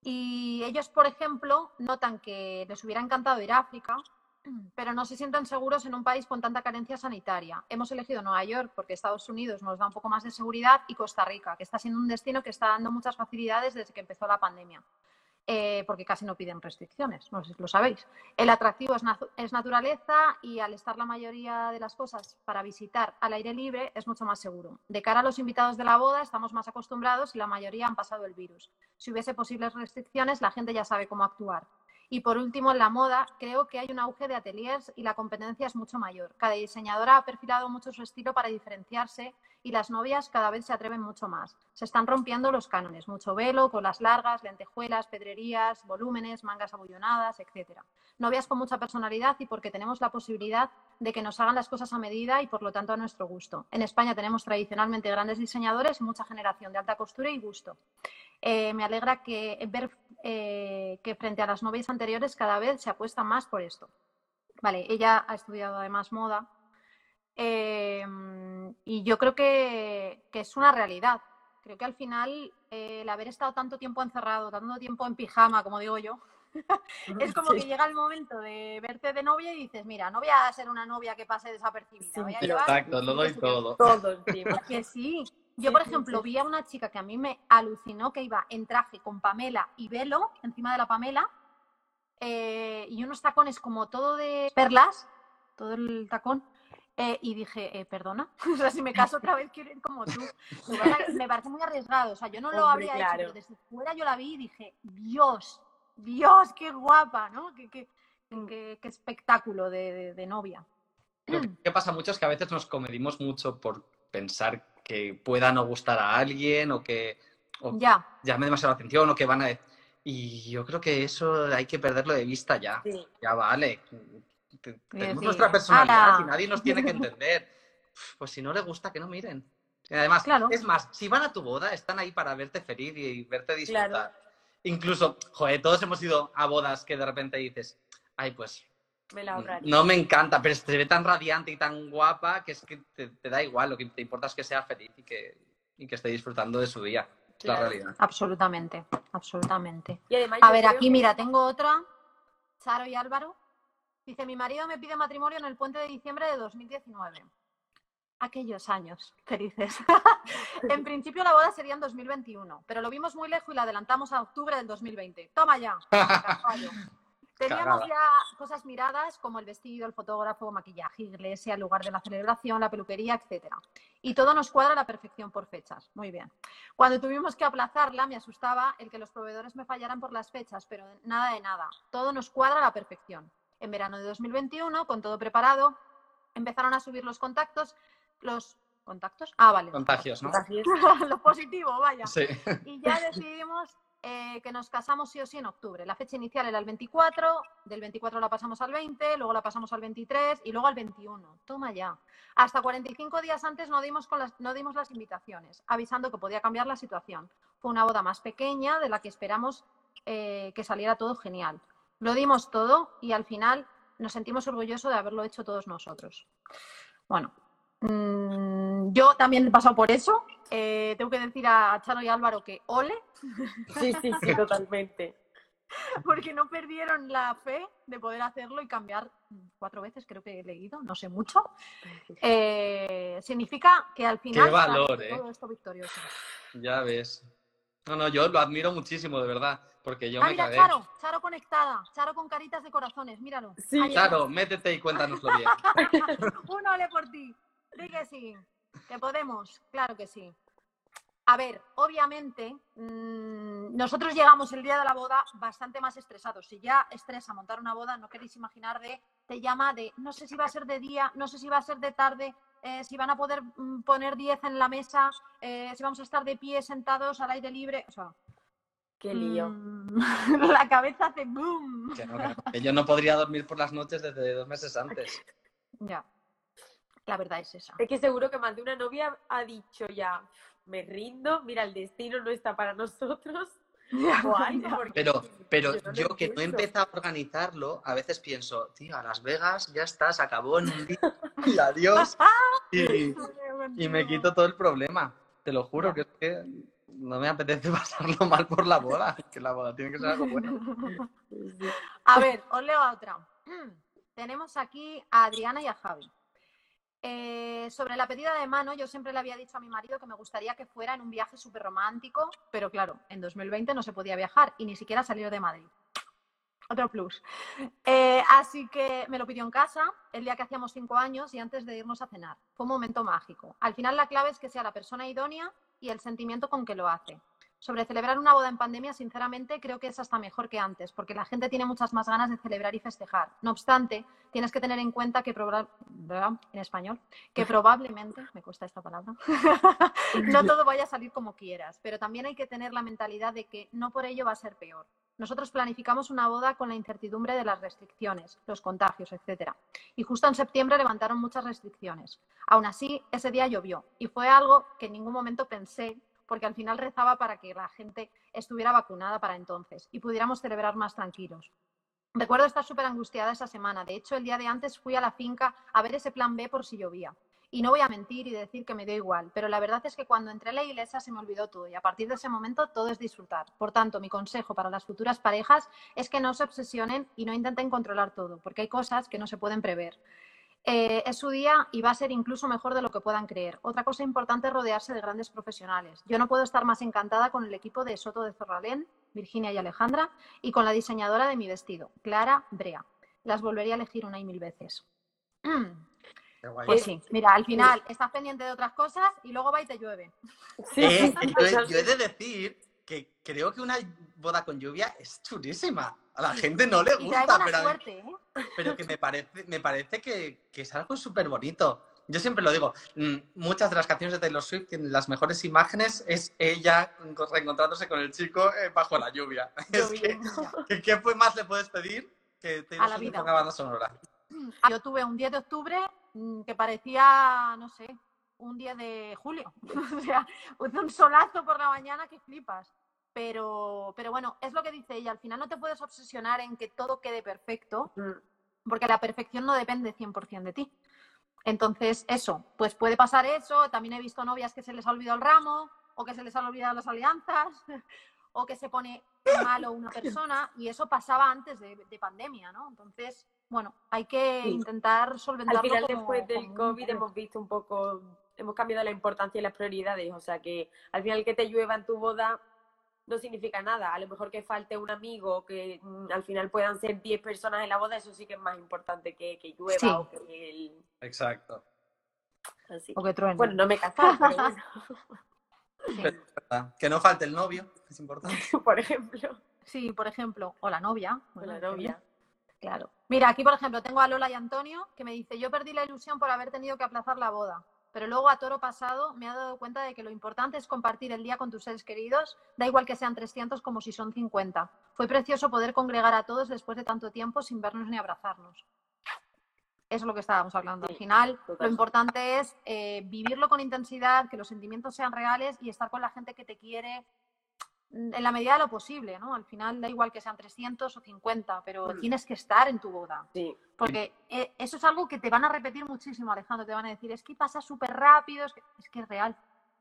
Y ellos, por ejemplo, notan que les hubiera encantado ir a África, (clears throat) pero no se sienten seguros en un país con tanta carencia sanitaria. Hemos elegido Nueva York porque Estados Unidos nos da un poco más de seguridad y Costa Rica, que está siendo un destino que está dando muchas facilidades desde que empezó la pandemia, eh, porque casi no piden restricciones, no lo sabéis. El atractivo es naturaleza y al estar la mayoría de las cosas para visitar al aire libre es mucho más seguro. De cara a los invitados de la boda estamos más acostumbrados y la mayoría han pasado el virus. Si hubiese posibles restricciones, la gente ya sabe cómo actuar. Y por último, en la moda, creo que hay un auge de ateliers y la competencia es mucho mayor. Cada diseñadora ha perfilado mucho su estilo para diferenciarse y las novias cada vez se atreven mucho más. Se están rompiendo los cánones, mucho velo, colas largas, lentejuelas, pedrerías, volúmenes, mangas abullonadas, etc. Novias con mucha personalidad y porque tenemos la posibilidad de que nos hagan las cosas a medida y por lo tanto a nuestro gusto. En España tenemos tradicionalmente grandes diseñadores y mucha generación de alta costura y gusto. Eh, me alegra que ver eh, que frente a las novias anteriores cada vez se apuesta más por esto. Vale, ella ha estudiado además moda eh, y yo creo que, que es una realidad. Creo que al final eh, el haber estado tanto tiempo encerrado, tanto tiempo en pijama, como digo yo, (laughs) es como que llega el momento de verte de novia y dices, mira, no voy a ser una novia que pase desapercibida, Sí, voy a pero- llevar exacto, lo doy todo. Todo encima. (laughs) que sí. Yo, por ejemplo, vi a una chica que a mí me alucinó que iba en traje con Pamela y velo encima de la Pamela eh, y unos tacones como todo de perlas, todo el tacón. Eh, y dije, eh, perdona, (laughs) o sea, si me caso otra vez quiero ir como tú. Me parece- muy arriesgado, o sea, yo no lo Hombre, habría hecho, claro. pero desde fuera yo la vi y dije, Dios, Dios, qué guapa, ¿no? Qué, qué- qué- qué espectáculo de- de- de novia. Lo que (clears throat) que pasa mucho es que a veces nos comedimos mucho por pensar que pueda no gustar a alguien o que o Ya, llame demasiado la atención o que van a... Y yo creo que eso hay que perderlo de vista ya. Sí. Ya vale. Te- Tenemos nuestra personalidad "Ala". y nadie nos tiene que (laughs) entender. Pues si no le gusta, que no miren. Y además, Claro. es más, si van a tu boda, están ahí para verte feliz y verte disfrutar. Claro. Incluso, joder, todos hemos ido a bodas que de repente dices, ay, pues Me la ahorraría. no me encanta, pero se ve tan radiante y tan guapa que es que te, te da igual, lo que te importa es que sea feliz y que, y que esté disfrutando de su día. Es la Claro. realidad. absolutamente, absolutamente. Y además A ver, aquí que- mira, tengo otra. Charo y Álvaro. Dice, mi marido me pide matrimonio en el puente de diciembre de 2019. Aquellos años felices. (laughs) en principio la boda sería en 2021, pero lo vimos muy lejos y la adelantamos a octubre del 2020. Toma ya. (laughs) Teníamos ya cosas miradas como el vestido, el fotógrafo, maquillaje, iglesia, el lugar de la celebración, la peluquería, etcétera. Y todo nos cuadra a la perfección por fechas. Muy bien. Cuando tuvimos que aplazarla, me asustaba el que los proveedores me fallaran por las fechas, pero nada de nada. Todo nos cuadra a la perfección. En verano de 2021, con todo preparado, empezaron a subir los contactos. ¿Los contactos? Ah, vale. Contagios, ¿no? (laughs) Lo positivo, vaya. Sí. Y ya decidimos eh, que nos casamos sí o sí en octubre. La fecha inicial era el 24, del 24 la pasamos al 20, luego la pasamos al 23 y luego al 21. Toma ya. Hasta 45 días antes no dimos, con las, no dimos las invitaciones, avisando que podía cambiar la situación. Fue una boda más pequeña de la que esperamos eh, que saliera todo genial. Lo dimos todo y al final nos sentimos orgullosos de haberlo hecho todos nosotros. Bueno, Mm, yo también he pasado por eso. Eh, tengo que decir a Charo y Álvaro que ole, Sí, sí, sí, (laughs) totalmente. porque no perdieron la fe de poder hacerlo y cambiar cuatro veces, creo que he leído, no sé mucho. Eh, significa que al final sale valor, ¿eh? todo esto victorioso. Ya ves. No, no, yo lo admiro muchísimo, de verdad, porque yo Ah, me mira, cagué. Charo, Charo conectada, Charo con caritas de corazones, míralo. Sí. Ahí. Charo, métete y cuéntanoslo bien. (laughs) Un ole por ti. Di que sí, que podemos, claro que sí. A ver, obviamente, mm, nosotros llegamos el día de la boda bastante más estresados. Si ya estresa montar una boda, no queréis imaginar de, te llama de, no sé si va a ser de día, no sé si va a ser de tarde, eh, si van a poder mm, poner 10 en la mesa, eh, si vamos a estar de pie sentados al aire libre. O sea, Qué lío. mm, (laughs) la cabeza hace boom. Que, no, que no, que yo no podría dormir por las noches desde dos meses antes. Ya, la verdad es esa. Es que seguro que más de una novia ha dicho ya, me rindo, mira, el destino no está para (laughs) nosotros. (laughs) Pero, pero yo no lo yo que no he empezado a organizarlo, a veces pienso, tío, a Las Vegas ya está, se acabó en un día y adiós. (laughs) Y, y me quito todo el problema. Te lo juro que es que no me apetece (laughs) pasarlo mal por la boda. Que la boda tiene que ser algo bueno. A ver, os leo a otra. Tenemos aquí a Adriana y a Javi. Eh, sobre la pedida de mano, yo siempre le había dicho a mi marido que me gustaría que fuera en un viaje súper romántico, pero claro, en 2020 no se podía viajar y ni siquiera salir de Madrid. Otro plus. Eh, así que me lo pidió en casa el día que hacíamos cinco años y antes de irnos a cenar. Fue un momento mágico. Al final la clave es que sea la persona idónea y el sentimiento con que lo hace. Sobre celebrar una boda en pandemia, sinceramente, creo que es hasta mejor que antes, porque la gente tiene muchas más ganas de celebrar y festejar. No obstante, tienes que tener en cuenta que en español, que probablemente, me cuesta esta palabra, (laughs) no todo vaya a salir como quieras, pero también hay que tener la mentalidad de que no por ello va a ser peor. Nosotros planificamos una boda con la incertidumbre de las restricciones, los contagios, etc. Y justo en septiembre levantaron muchas restricciones. Aún así, ese día llovió y fue algo que en ningún momento pensé, porque al final rezaba para que la gente estuviera vacunada para entonces y pudiéramos celebrar más tranquilos. Recuerdo estar súper angustiada esa semana. De hecho, el día de antes fui a la finca a ver ese plan B por si llovía. Y no voy a mentir y decir que me dio igual, pero la verdad es que cuando entré a la iglesia se me olvidó todo y a partir de ese momento todo es disfrutar. Por tanto, mi consejo para las futuras parejas es que no se obsesionen y no intenten controlar todo, porque hay cosas que no se pueden prever. Eh, es su día y va a ser incluso mejor de lo que puedan creer. Otra cosa importante es rodearse de grandes profesionales. Yo no puedo estar más encantada con el equipo de Soto de Zorralén, Virginia y Alejandra, y con la diseñadora de mi vestido, Clara Brea. Las volvería a elegir una y mil veces. (clears throat) Mm. Pues sí, mira, al final estás pendiente de otras cosas y luego va y te llueve. Sí, Eh, sí, yo, he- totalmente. yo he (laughs) de decir que creo que una boda con lluvia es chulísima. A la gente no le gusta, pero, suerte, ¿eh? pero que me parece, me parece que, que es algo súper bonito. Yo siempre lo digo, mm, muchas de las canciones de Taylor Swift tienen las mejores imágenes, es ella reencontrándose con el chico eh, bajo la lluvia. (laughs) Es que. ¿qué, más le puedes pedir que Taylor Swift ponga banda sonora? (clears throat) Yo tuve un 10 de octubre mm, que parecía, no sé, un 10 de julio. (laughs) o sea, un solazo por la mañana que flipas. Pero, pero bueno, es lo que dice ella. Al final no te puedes obsesionar en que todo quede perfecto, Mm. porque la perfección no depende 100% de ti. Entonces, eso, pues puede pasar eso. También he visto novias que se les ha olvidado el ramo, o que se les han olvidado las alianzas, (laughs) o que se pone malo una persona, y eso pasaba antes de, de pandemia, ¿no? Entonces, bueno, hay que Sí. intentar solventarlo. Al final, como- después del un COVID, hemos visto un poco, hemos cambiado la importancia y las prioridades. O sea que al final que te llueva en tu boda no significa nada. A lo mejor que falte un amigo, que mm, al final puedan ser 10 personas en la boda, eso sí que es más importante que, que llueva Sí. o que el... Exacto. Así. O que truene. Bueno, no me he casado, pero bueno, Sí. ¿Verdad? Que no falte el novio, es importante. (laughs) por ejemplo, Sí, por ejemplo, o la novia. bueno, la novia. Claro. Mira, aquí por ejemplo tengo a Lola y Antonio que me dice, yo perdí la ilusión por haber tenido que aplazar la boda, pero luego a toro pasado me he dado cuenta de que lo importante es compartir el día con tus seres queridos, da igual que sean 300 como si son 50. Fue precioso poder congregar a todos después de tanto tiempo sin vernos ni abrazarnos. Eso es lo que estábamos hablando. Al final, lo importante es eh, vivirlo con intensidad, que los sentimientos sean reales y estar con la gente que te quiere en la medida de lo posible, ¿no? Al final da igual que sean 300 o 50, pero Mm. tienes que estar en tu boda. Sí. Porque eh, eso es algo que te van a repetir muchísimo, Alejandro. Te van a decir, es que pasa súper rápido, es que es, que es real.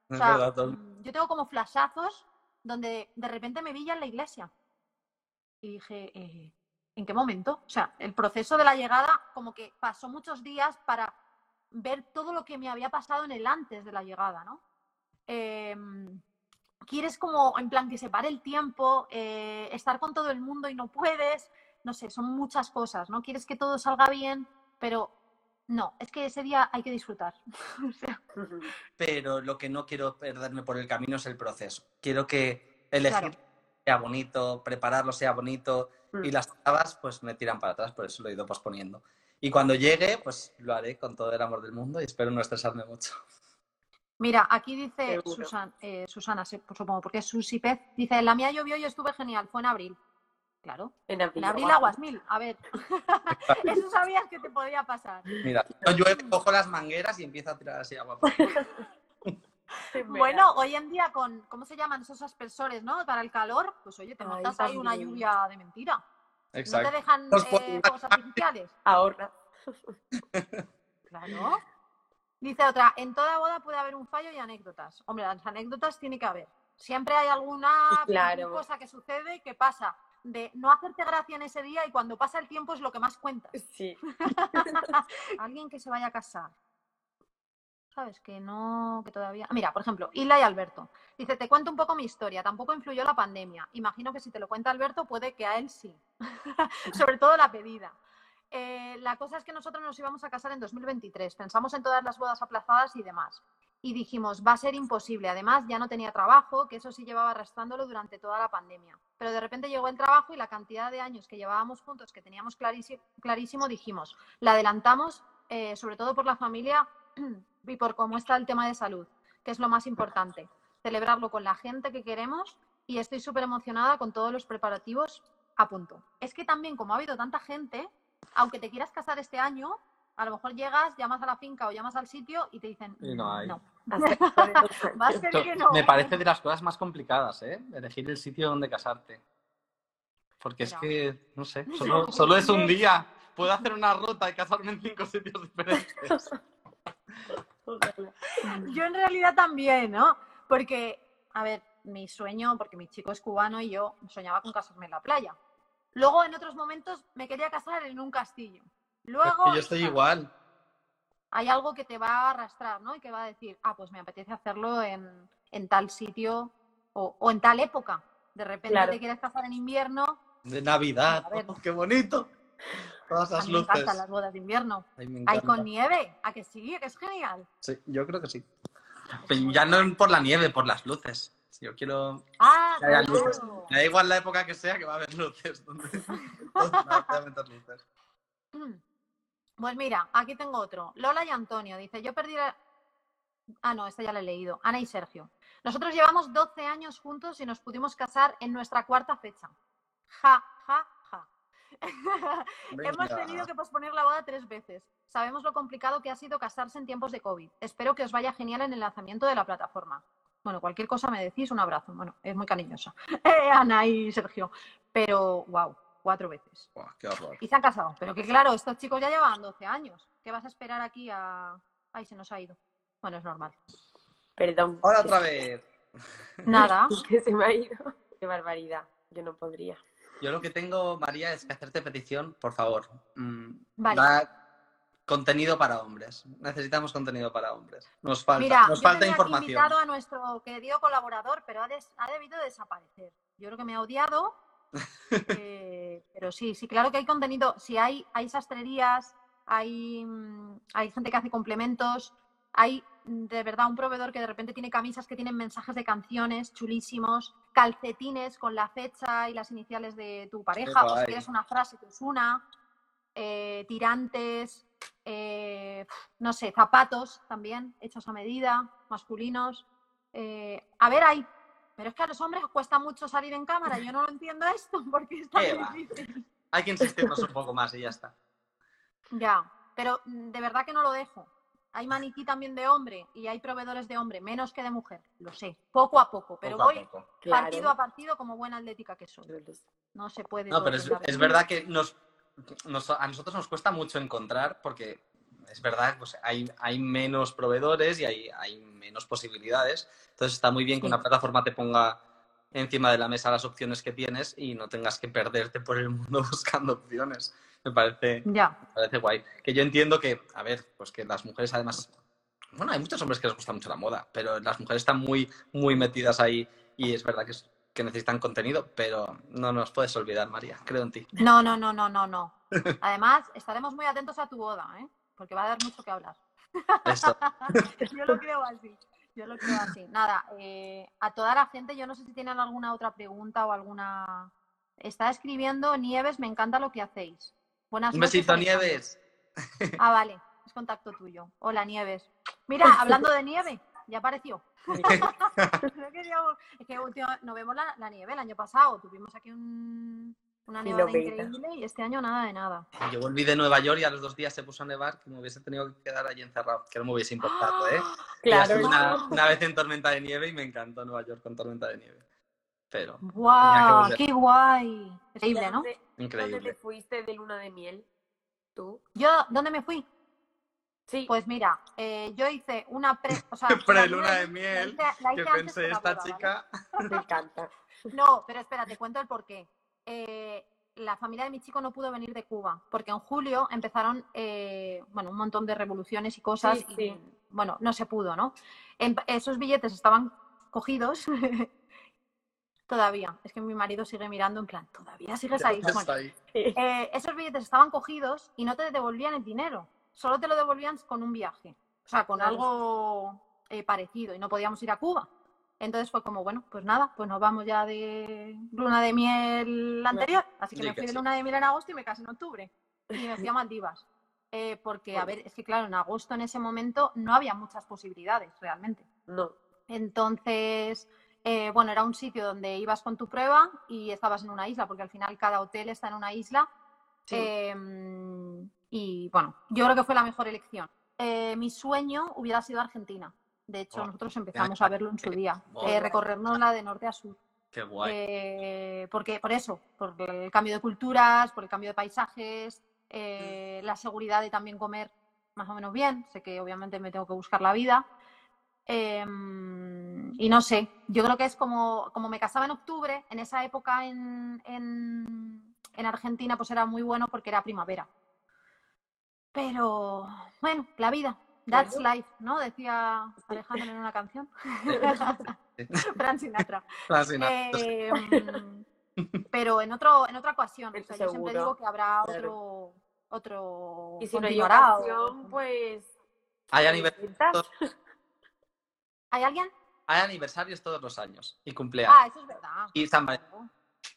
O Es sea, verdad, Tom. mm, yo tengo como flashazos donde de repente me vi ya en la iglesia. Y dije, eh, ¿en qué momento? O sea, el proceso de la llegada como que pasó muchos días para ver todo lo que me había pasado en el antes de la llegada, ¿no? Em, quieres como, en plan, que se pare el tiempo, eh, estar con todo el mundo y no puedes, no sé, son muchas cosas, ¿no? Quieres que todo salga bien, pero no, es que ese día hay que disfrutar. (laughs) O sea, Pero lo que no quiero perderme por el camino es el proceso. Quiero que elegir Claro. sea bonito, prepararlo sea bonito y Mm. las trabas pues me tiran para atrás, por eso lo he ido posponiendo. Y cuando llegue, pues lo haré con todo el amor del mundo y espero no estresarme mucho. Mira, aquí dice. Susan- eh, Susana, se- supongo, porque es Susi Pez, dice, la mía llovió y estuve genial, fue en abril. Claro, En abril. en abril guau. aguas mil, a ver, (laughs) eso sabías que te podía pasar. Mira, yo llueve, cojo las mangueras y empiezo a tirar así agua. (laughs) Bueno, hoy en día con, ¿cómo se llaman esos aspersores, no? Para el calor, pues oye, te Ay, montas ahí una lluvia de mentira. ¿No te Exacto. dejan eh, fuegos artificiales? Ahorra. (laughs) Claro. Dice otra, en toda boda puede haber un fallo y anécdotas. Hombre, las anécdotas tiene que haber. Siempre hay alguna Claro. cosa que sucede que pasa de no hacerte gracia en ese día y cuando pasa el tiempo es lo que más cuenta. Sí. (laughs) Alguien que se vaya a casar. ¿Sabes? Que no, que todavía. Mira, por ejemplo, Isla y Alberto. Dice, te cuento un poco mi historia. Tampoco influyó la pandemia. Imagino que si te lo cuenta Alberto, puede que a él sí. (laughs) Sobre todo la pedida. Eh, la cosa es que nosotros nos íbamos a casar en 2023. Pensamos en todas las bodas aplazadas y demás. Y dijimos, va a ser imposible. Además, ya no tenía trabajo, que eso sí llevaba arrastrándolo durante toda la pandemia. Pero de repente llegó el trabajo y la cantidad de años que llevábamos juntos, que teníamos clarísimo, clarísimo dijimos, la adelantamos, eh, sobre todo por la familia y por cómo está el tema de salud, que es lo más importante. Celebrarlo con la gente que queremos y estoy súper emocionada con todos los preparativos a punto. Es que también, como ha habido tanta gente, aunque te quieras casar este año, a lo mejor llegas, llamas a la finca o llamas al sitio y te dicen, Y no hay. dos (laughs) años. va a ser (laughs) que no. Me parece de las cosas más complicadas, ¿eh? Elegir el sitio donde casarte. Porque es que, no sé, (laughs) solo, solo es un día. Puedo hacer una ruta y casarme en cinco sitios diferentes. Yo en realidad también, ¿no? Porque, a ver, mi sueño, porque mi chico es cubano y yo soñaba con casarme en la playa. Luego, en otros momentos, me quería casar en un castillo. Luego, Y yo estoy hija, igual. hay algo que te va a arrastrar, ¿no? Y que va a decir, ah, pues me apetece hacerlo en, en tal sitio o, o en tal época. De repente Claro. te quieres casar en invierno. De Navidad. A ver. oh, (laughs) ¡Qué bonito! Todas A las me luces. encantan las bodas de invierno. Ay, me Hay con nieve, a que sí, que es genial. Sí, yo creo que sí. Pero ya no por la nieve, por las luces. Yo quiero. Ah, Que haya claro. luces. Me da igual la época que sea, que va a haber luces. Donde... (laughs) Luces. (clears throat) Pues mira, aquí tengo otro. Lola y Antonio. Dice, yo perdí la... Ah, no, esta ya la he leído. Ana y Sergio. Nosotros llevamos 12 años juntos y nos pudimos casar en nuestra cuarta fecha. Ja, ja, ja. (laughs) Hemos tenido que posponer la boda tres veces. Sabemos lo complicado que ha sido casarse en tiempos de COVID. Espero que os vaya genial en el lanzamiento de la plataforma. Bueno, cualquier cosa me decís, un abrazo. Bueno, es muy cariñosa. (laughs) Eh, Ana y Sergio. Pero, wow, cuatro veces. Buah, qué horror. Y se han casado. Pero que claro, estos chicos ya llevan 12 años. ¿Qué vas a esperar aquí a...? Ay, se nos ha ido. Bueno, es normal. Perdón. Ahora otra vez. (laughs) Nada. (laughs) Que se me ha ido. Qué barbaridad. Yo no podría. Yo lo que tengo, María, es que hacerte petición, por favor. mm, Vale. da contenido para hombres. Necesitamos contenido para hombres. Nos falta, Mira, nos yo falta información. invitado a nuestro querido colaborador, pero ha, des- ha debido desaparecer. Yo creo que me ha odiado. (laughs) eh, pero sí, sí, claro que hay contenido. Si hay, hay sastrerías, hay, mm, hay gente que hace complementos, hay mm, de verdad un proveedor que de repente tiene camisas que tienen mensajes de canciones chulísimos, calcetines con la fecha y las iniciales de tu pareja, o si quieres una frase, pues una, eh, tirantes, eh, no sé, zapatos también hechos a medida, masculinos. Eh, a ver, hay. Pero es que a los hombres cuesta mucho salir en cámara. Yo no lo entiendo esto (laughs) porque es tan ¿Qué va? difícil. Hay que insistirnos un poco más y ya está. Ya, pero mm, de verdad que no lo dejo. Hay maniquí también de hombre y hay proveedores de hombre, menos que de mujer, lo sé, poco a poco, pero Poco a voy poco. partido a partido como buena atlética que soy. No se puede. No, pero es verdad que nos, nos- a nosotros nos cuesta mucho encontrar porque es verdad, pues hay, hay menos proveedores y hay, hay menos posibilidades. Entonces está muy bien que una plataforma te ponga encima de la mesa las opciones que tienes y no tengas que perderte por el mundo (laughs) buscando opciones. Me parece, me parece guay. Que yo entiendo que, a ver, pues que las mujeres además, bueno, hay muchos hombres que les gusta mucho la moda, pero las mujeres están muy, muy metidas ahí y es verdad que, es- que necesitan contenido, pero no nos puedes olvidar, María, creo en ti. no, no, no, no, no, no. Además, estaremos muy atentos a tu boda, ¿eh? Porque va a dar mucho que hablar. Esto. (laughs) yo lo creo así. Yo lo creo así. Nada, eh, a toda la gente, yo no sé si tienen alguna otra pregunta o alguna. Está escribiendo Nieves, me encanta lo que hacéis. Buenas Un noches, besito, Alejandro. Nieves. Ah, vale, es contacto tuyo. Hola, Nieves. Mira, (laughs) hablando de nieve, ya apareció. (laughs) No queríamos- es que última- no vemos la, la nieve el año pasado. Tuvimos aquí un- una Sí, nevada increíble y este año nada de nada. Yo volví de Nueva York y a los dos días se puso a nevar que me hubiese tenido que quedar allí encerrado, que no me hubiese importado, ¿eh? (gasps) Claro, una, una vez en tormenta de nieve y me encantó Nueva York con tormenta de nieve. Pero, ¡Guau! volver. ¡Qué guay! Increíble, ¿no? ¿Dónde, dónde te increíble. fuiste de luna de miel? ¿Tú? Yo, ¿dónde me fui? Sí. Pues mira, eh, yo hice una pre... O sea, (laughs) de la miel, hice- la Que hice pensé, que esta boda, ¿vale? chica... (laughs) me encanta. (laughs) No, pero espera, te cuento el porqué. Eh, la familia de mi chico no pudo venir de Cuba, porque en julio empezaron, eh, bueno, un montón de revoluciones y cosas, Sí, y sí. bueno, no se pudo, ¿no? En- esos billetes estaban cogidos todavía. Es que mi marido sigue mirando en plan, ¿todavía sigues ahí? Bueno, ahí. eh, esos billetes estaban cogidos y no te devolvían el dinero, solo te lo devolvían con un viaje, o sea, con algo eh, parecido y no podíamos ir a Cuba. Entonces fue como, bueno, pues nada, pues nos vamos ya de luna de miel anterior. Así que Sí me fui de luna de miel en agosto y me casé en octubre. Y me fui a (laughs) Maldivas. Eh, porque, a ver, es que claro, en agosto en ese momento no había muchas posibilidades realmente. No. Entonces, eh, bueno, era un sitio donde ibas con tu prueba y estabas en una isla, porque al final cada hotel está en una isla. Sí. Em, y bueno, yo creo que fue la mejor elección. Eh, mi sueño hubiera sido Argentina. De hecho, Oh, nosotros empezamos a verlo en su día, Oh. eh, de norte a sur. Qué guay. Eh, porque, por eso, por el cambio de culturas, por el cambio de paisajes, eh, la seguridad de también comer más o menos bien. Sé que obviamente me tengo que buscar la vida. Em, y no sé, yo creo que es como, como me casaba en octubre, en esa época en, en, en Argentina pues era muy bueno porque era primavera. Pero bueno, la vida, that's Bueno. life, ¿no? Decía Alejandro en una canción. (laughs) Fran Sinatra. Eh, pero en otro en otra ocasión. O sea, yo siempre Seguro, digo que habrá claro. otro otro Y si no hay o- ocasión, pues... Hay, te aniver- inventas. ¿Hay alguien? hay aniversarios todos los años y cumpleaños. Ah, eso es verdad. Y San Valentín.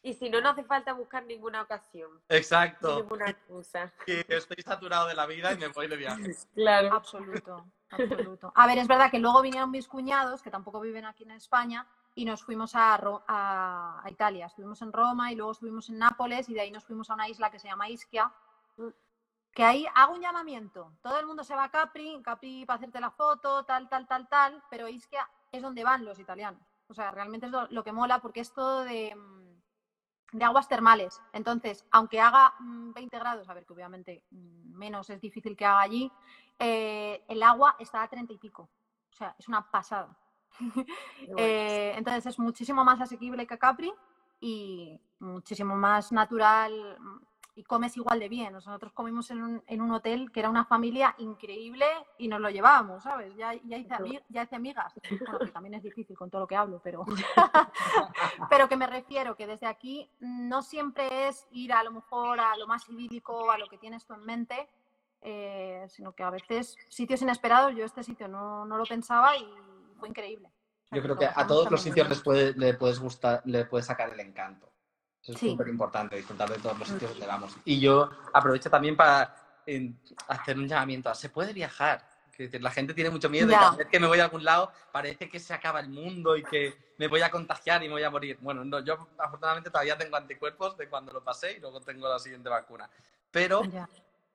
Y si no, no hace falta buscar ninguna ocasión. Exacto. Ninguna excusa. Que estoy saturado de la vida y me voy de viaje. (laughs) Claro. Absoluto, absoluto. A ver, es verdad que luego vinieron mis cuñados, que tampoco viven aquí en España, y nos fuimos a, Ro- a, a Italia. Estuvimos en Roma y luego estuvimos en Nápoles y de ahí nos fuimos a una isla que se llama Ischia. Que ahí hago un llamamiento. Todo el mundo se va a Capri, Capri para hacerte la foto, tal, tal, tal, tal, pero Ischia es donde van los italianos. O sea, realmente es lo, lo que mola porque es todo de, mm, de aguas termales. Entonces, aunque haga mm, 20 grados, a ver que obviamente mm, menos es difícil que haga allí, eh, el agua está a 30 y pico. O sea, es una pasada. (laughs) Eh, entonces es muchísimo más asequible que Capri y muchísimo más natural mm, y comes igual de bien. Nosotros comimos en un, en un hotel que era una familia increíble y nos lo llevábamos, ¿sabes? Ya, ya, hice, ya hice amigas. (laughs) Bueno, que también es difícil con todo lo que hablo, pero... (laughs) (laughs) pero que me refiero que desde aquí no siempre es ir a lo mejor a lo más idílico, a lo que tienes tú en mente, eh, sino que a veces sitios inesperados, yo este sitio no, no lo pensaba y fue increíble. O sea, Yo creo que a todos los sitios les puede, le puedes gustar, le puedes sacar el encanto. Eso es Sí. súper importante, disfrutar de todos los sitios donde vamos. Y yo aprovecho también para eh, hacer un llamamiento. a, Se puede viajar. Que la gente tiene mucho miedo y Ya. cada vez que me voy a algún lado parece que se acaba el mundo y que me voy a contagiar y me voy a morir. Bueno, no, yo afortunadamente todavía tengo anticuerpos de cuando lo pasé y luego tengo la siguiente vacuna. Pero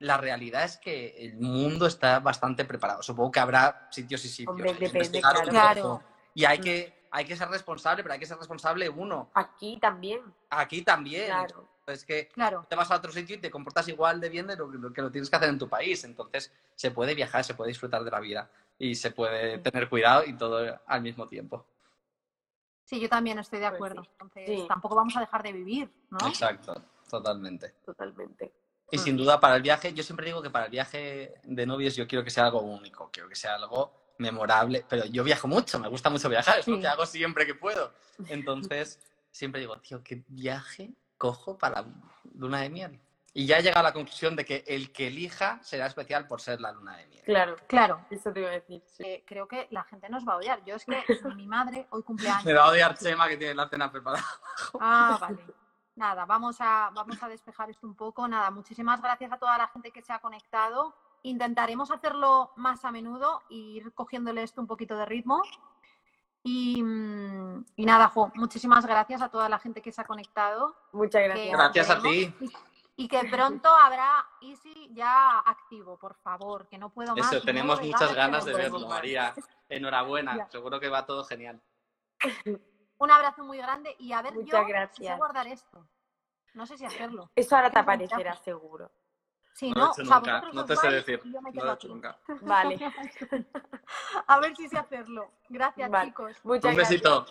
la realidad es que el mundo está bastante preparado. Supongo que habrá sitios y sitios. Hombre, depende, claro. Y hay que, hay que ser responsable, pero hay que ser responsable uno. Aquí también, Aquí también. claro. Es que Claro. te vas a otro sitio y te comportas igual de bien de lo, lo que lo tienes que hacer en tu país. Entonces, se puede viajar, se puede disfrutar de la vida y se puede tener cuidado y todo al mismo tiempo. Sí, yo también estoy de Pues acuerdo. sí. Entonces, Sí. tampoco vamos a dejar de vivir, ¿no? Exacto, totalmente. Totalmente. Y Mm. sin duda para el viaje, yo siempre digo que para el viaje de novios yo quiero que sea algo único, quiero que sea algo memorable, pero yo viajo mucho, me gusta mucho viajar, es lo que hago siempre que puedo. (laughs) Entonces, siempre digo, tío, ¿qué viaje cojo para la luna de miel? Y ya he llegado a la conclusión de que el que elija será especial por ser la luna de miel. Claro, Claro. eso te iba a decir. sí. Eh, creo que la gente nos va a odiar. Yo es que (laughs) mi madre hoy cumpleaños. Me va a odiar Chema que tiene la cena preparada. Ah, (laughs) vale. Nada, vamos a, vamos a despejar esto un poco. Nada, muchísimas gracias a toda la gente que se ha conectado. Intentaremos hacerlo más a menudo e ir cogiéndole esto un poquito de ritmo. Y, mm, y nada, Jo, muchísimas gracias a toda la gente que se ha conectado. Muchas que gracias. Gracias a ti. Y que pronto habrá Easy ya activo, por favor, que no puedo más. Eso, tenemos muchas ganas de verlo, más. María. Enhorabuena, Ya. seguro que va todo genial. (laughs) Un abrazo muy grande y a ver, Muchas yo sé gracias. guardar esto. No sé si hacerlo. Eso ahora te aparecerá seguro. Si No no, he hecho o sea, nunca, no te sé decir. y yo me No lo he hecho nunca. Vale. (laughs) A ver si sé hacerlo. Gracias, Vale. chicos. Muchas Un gracias. besito.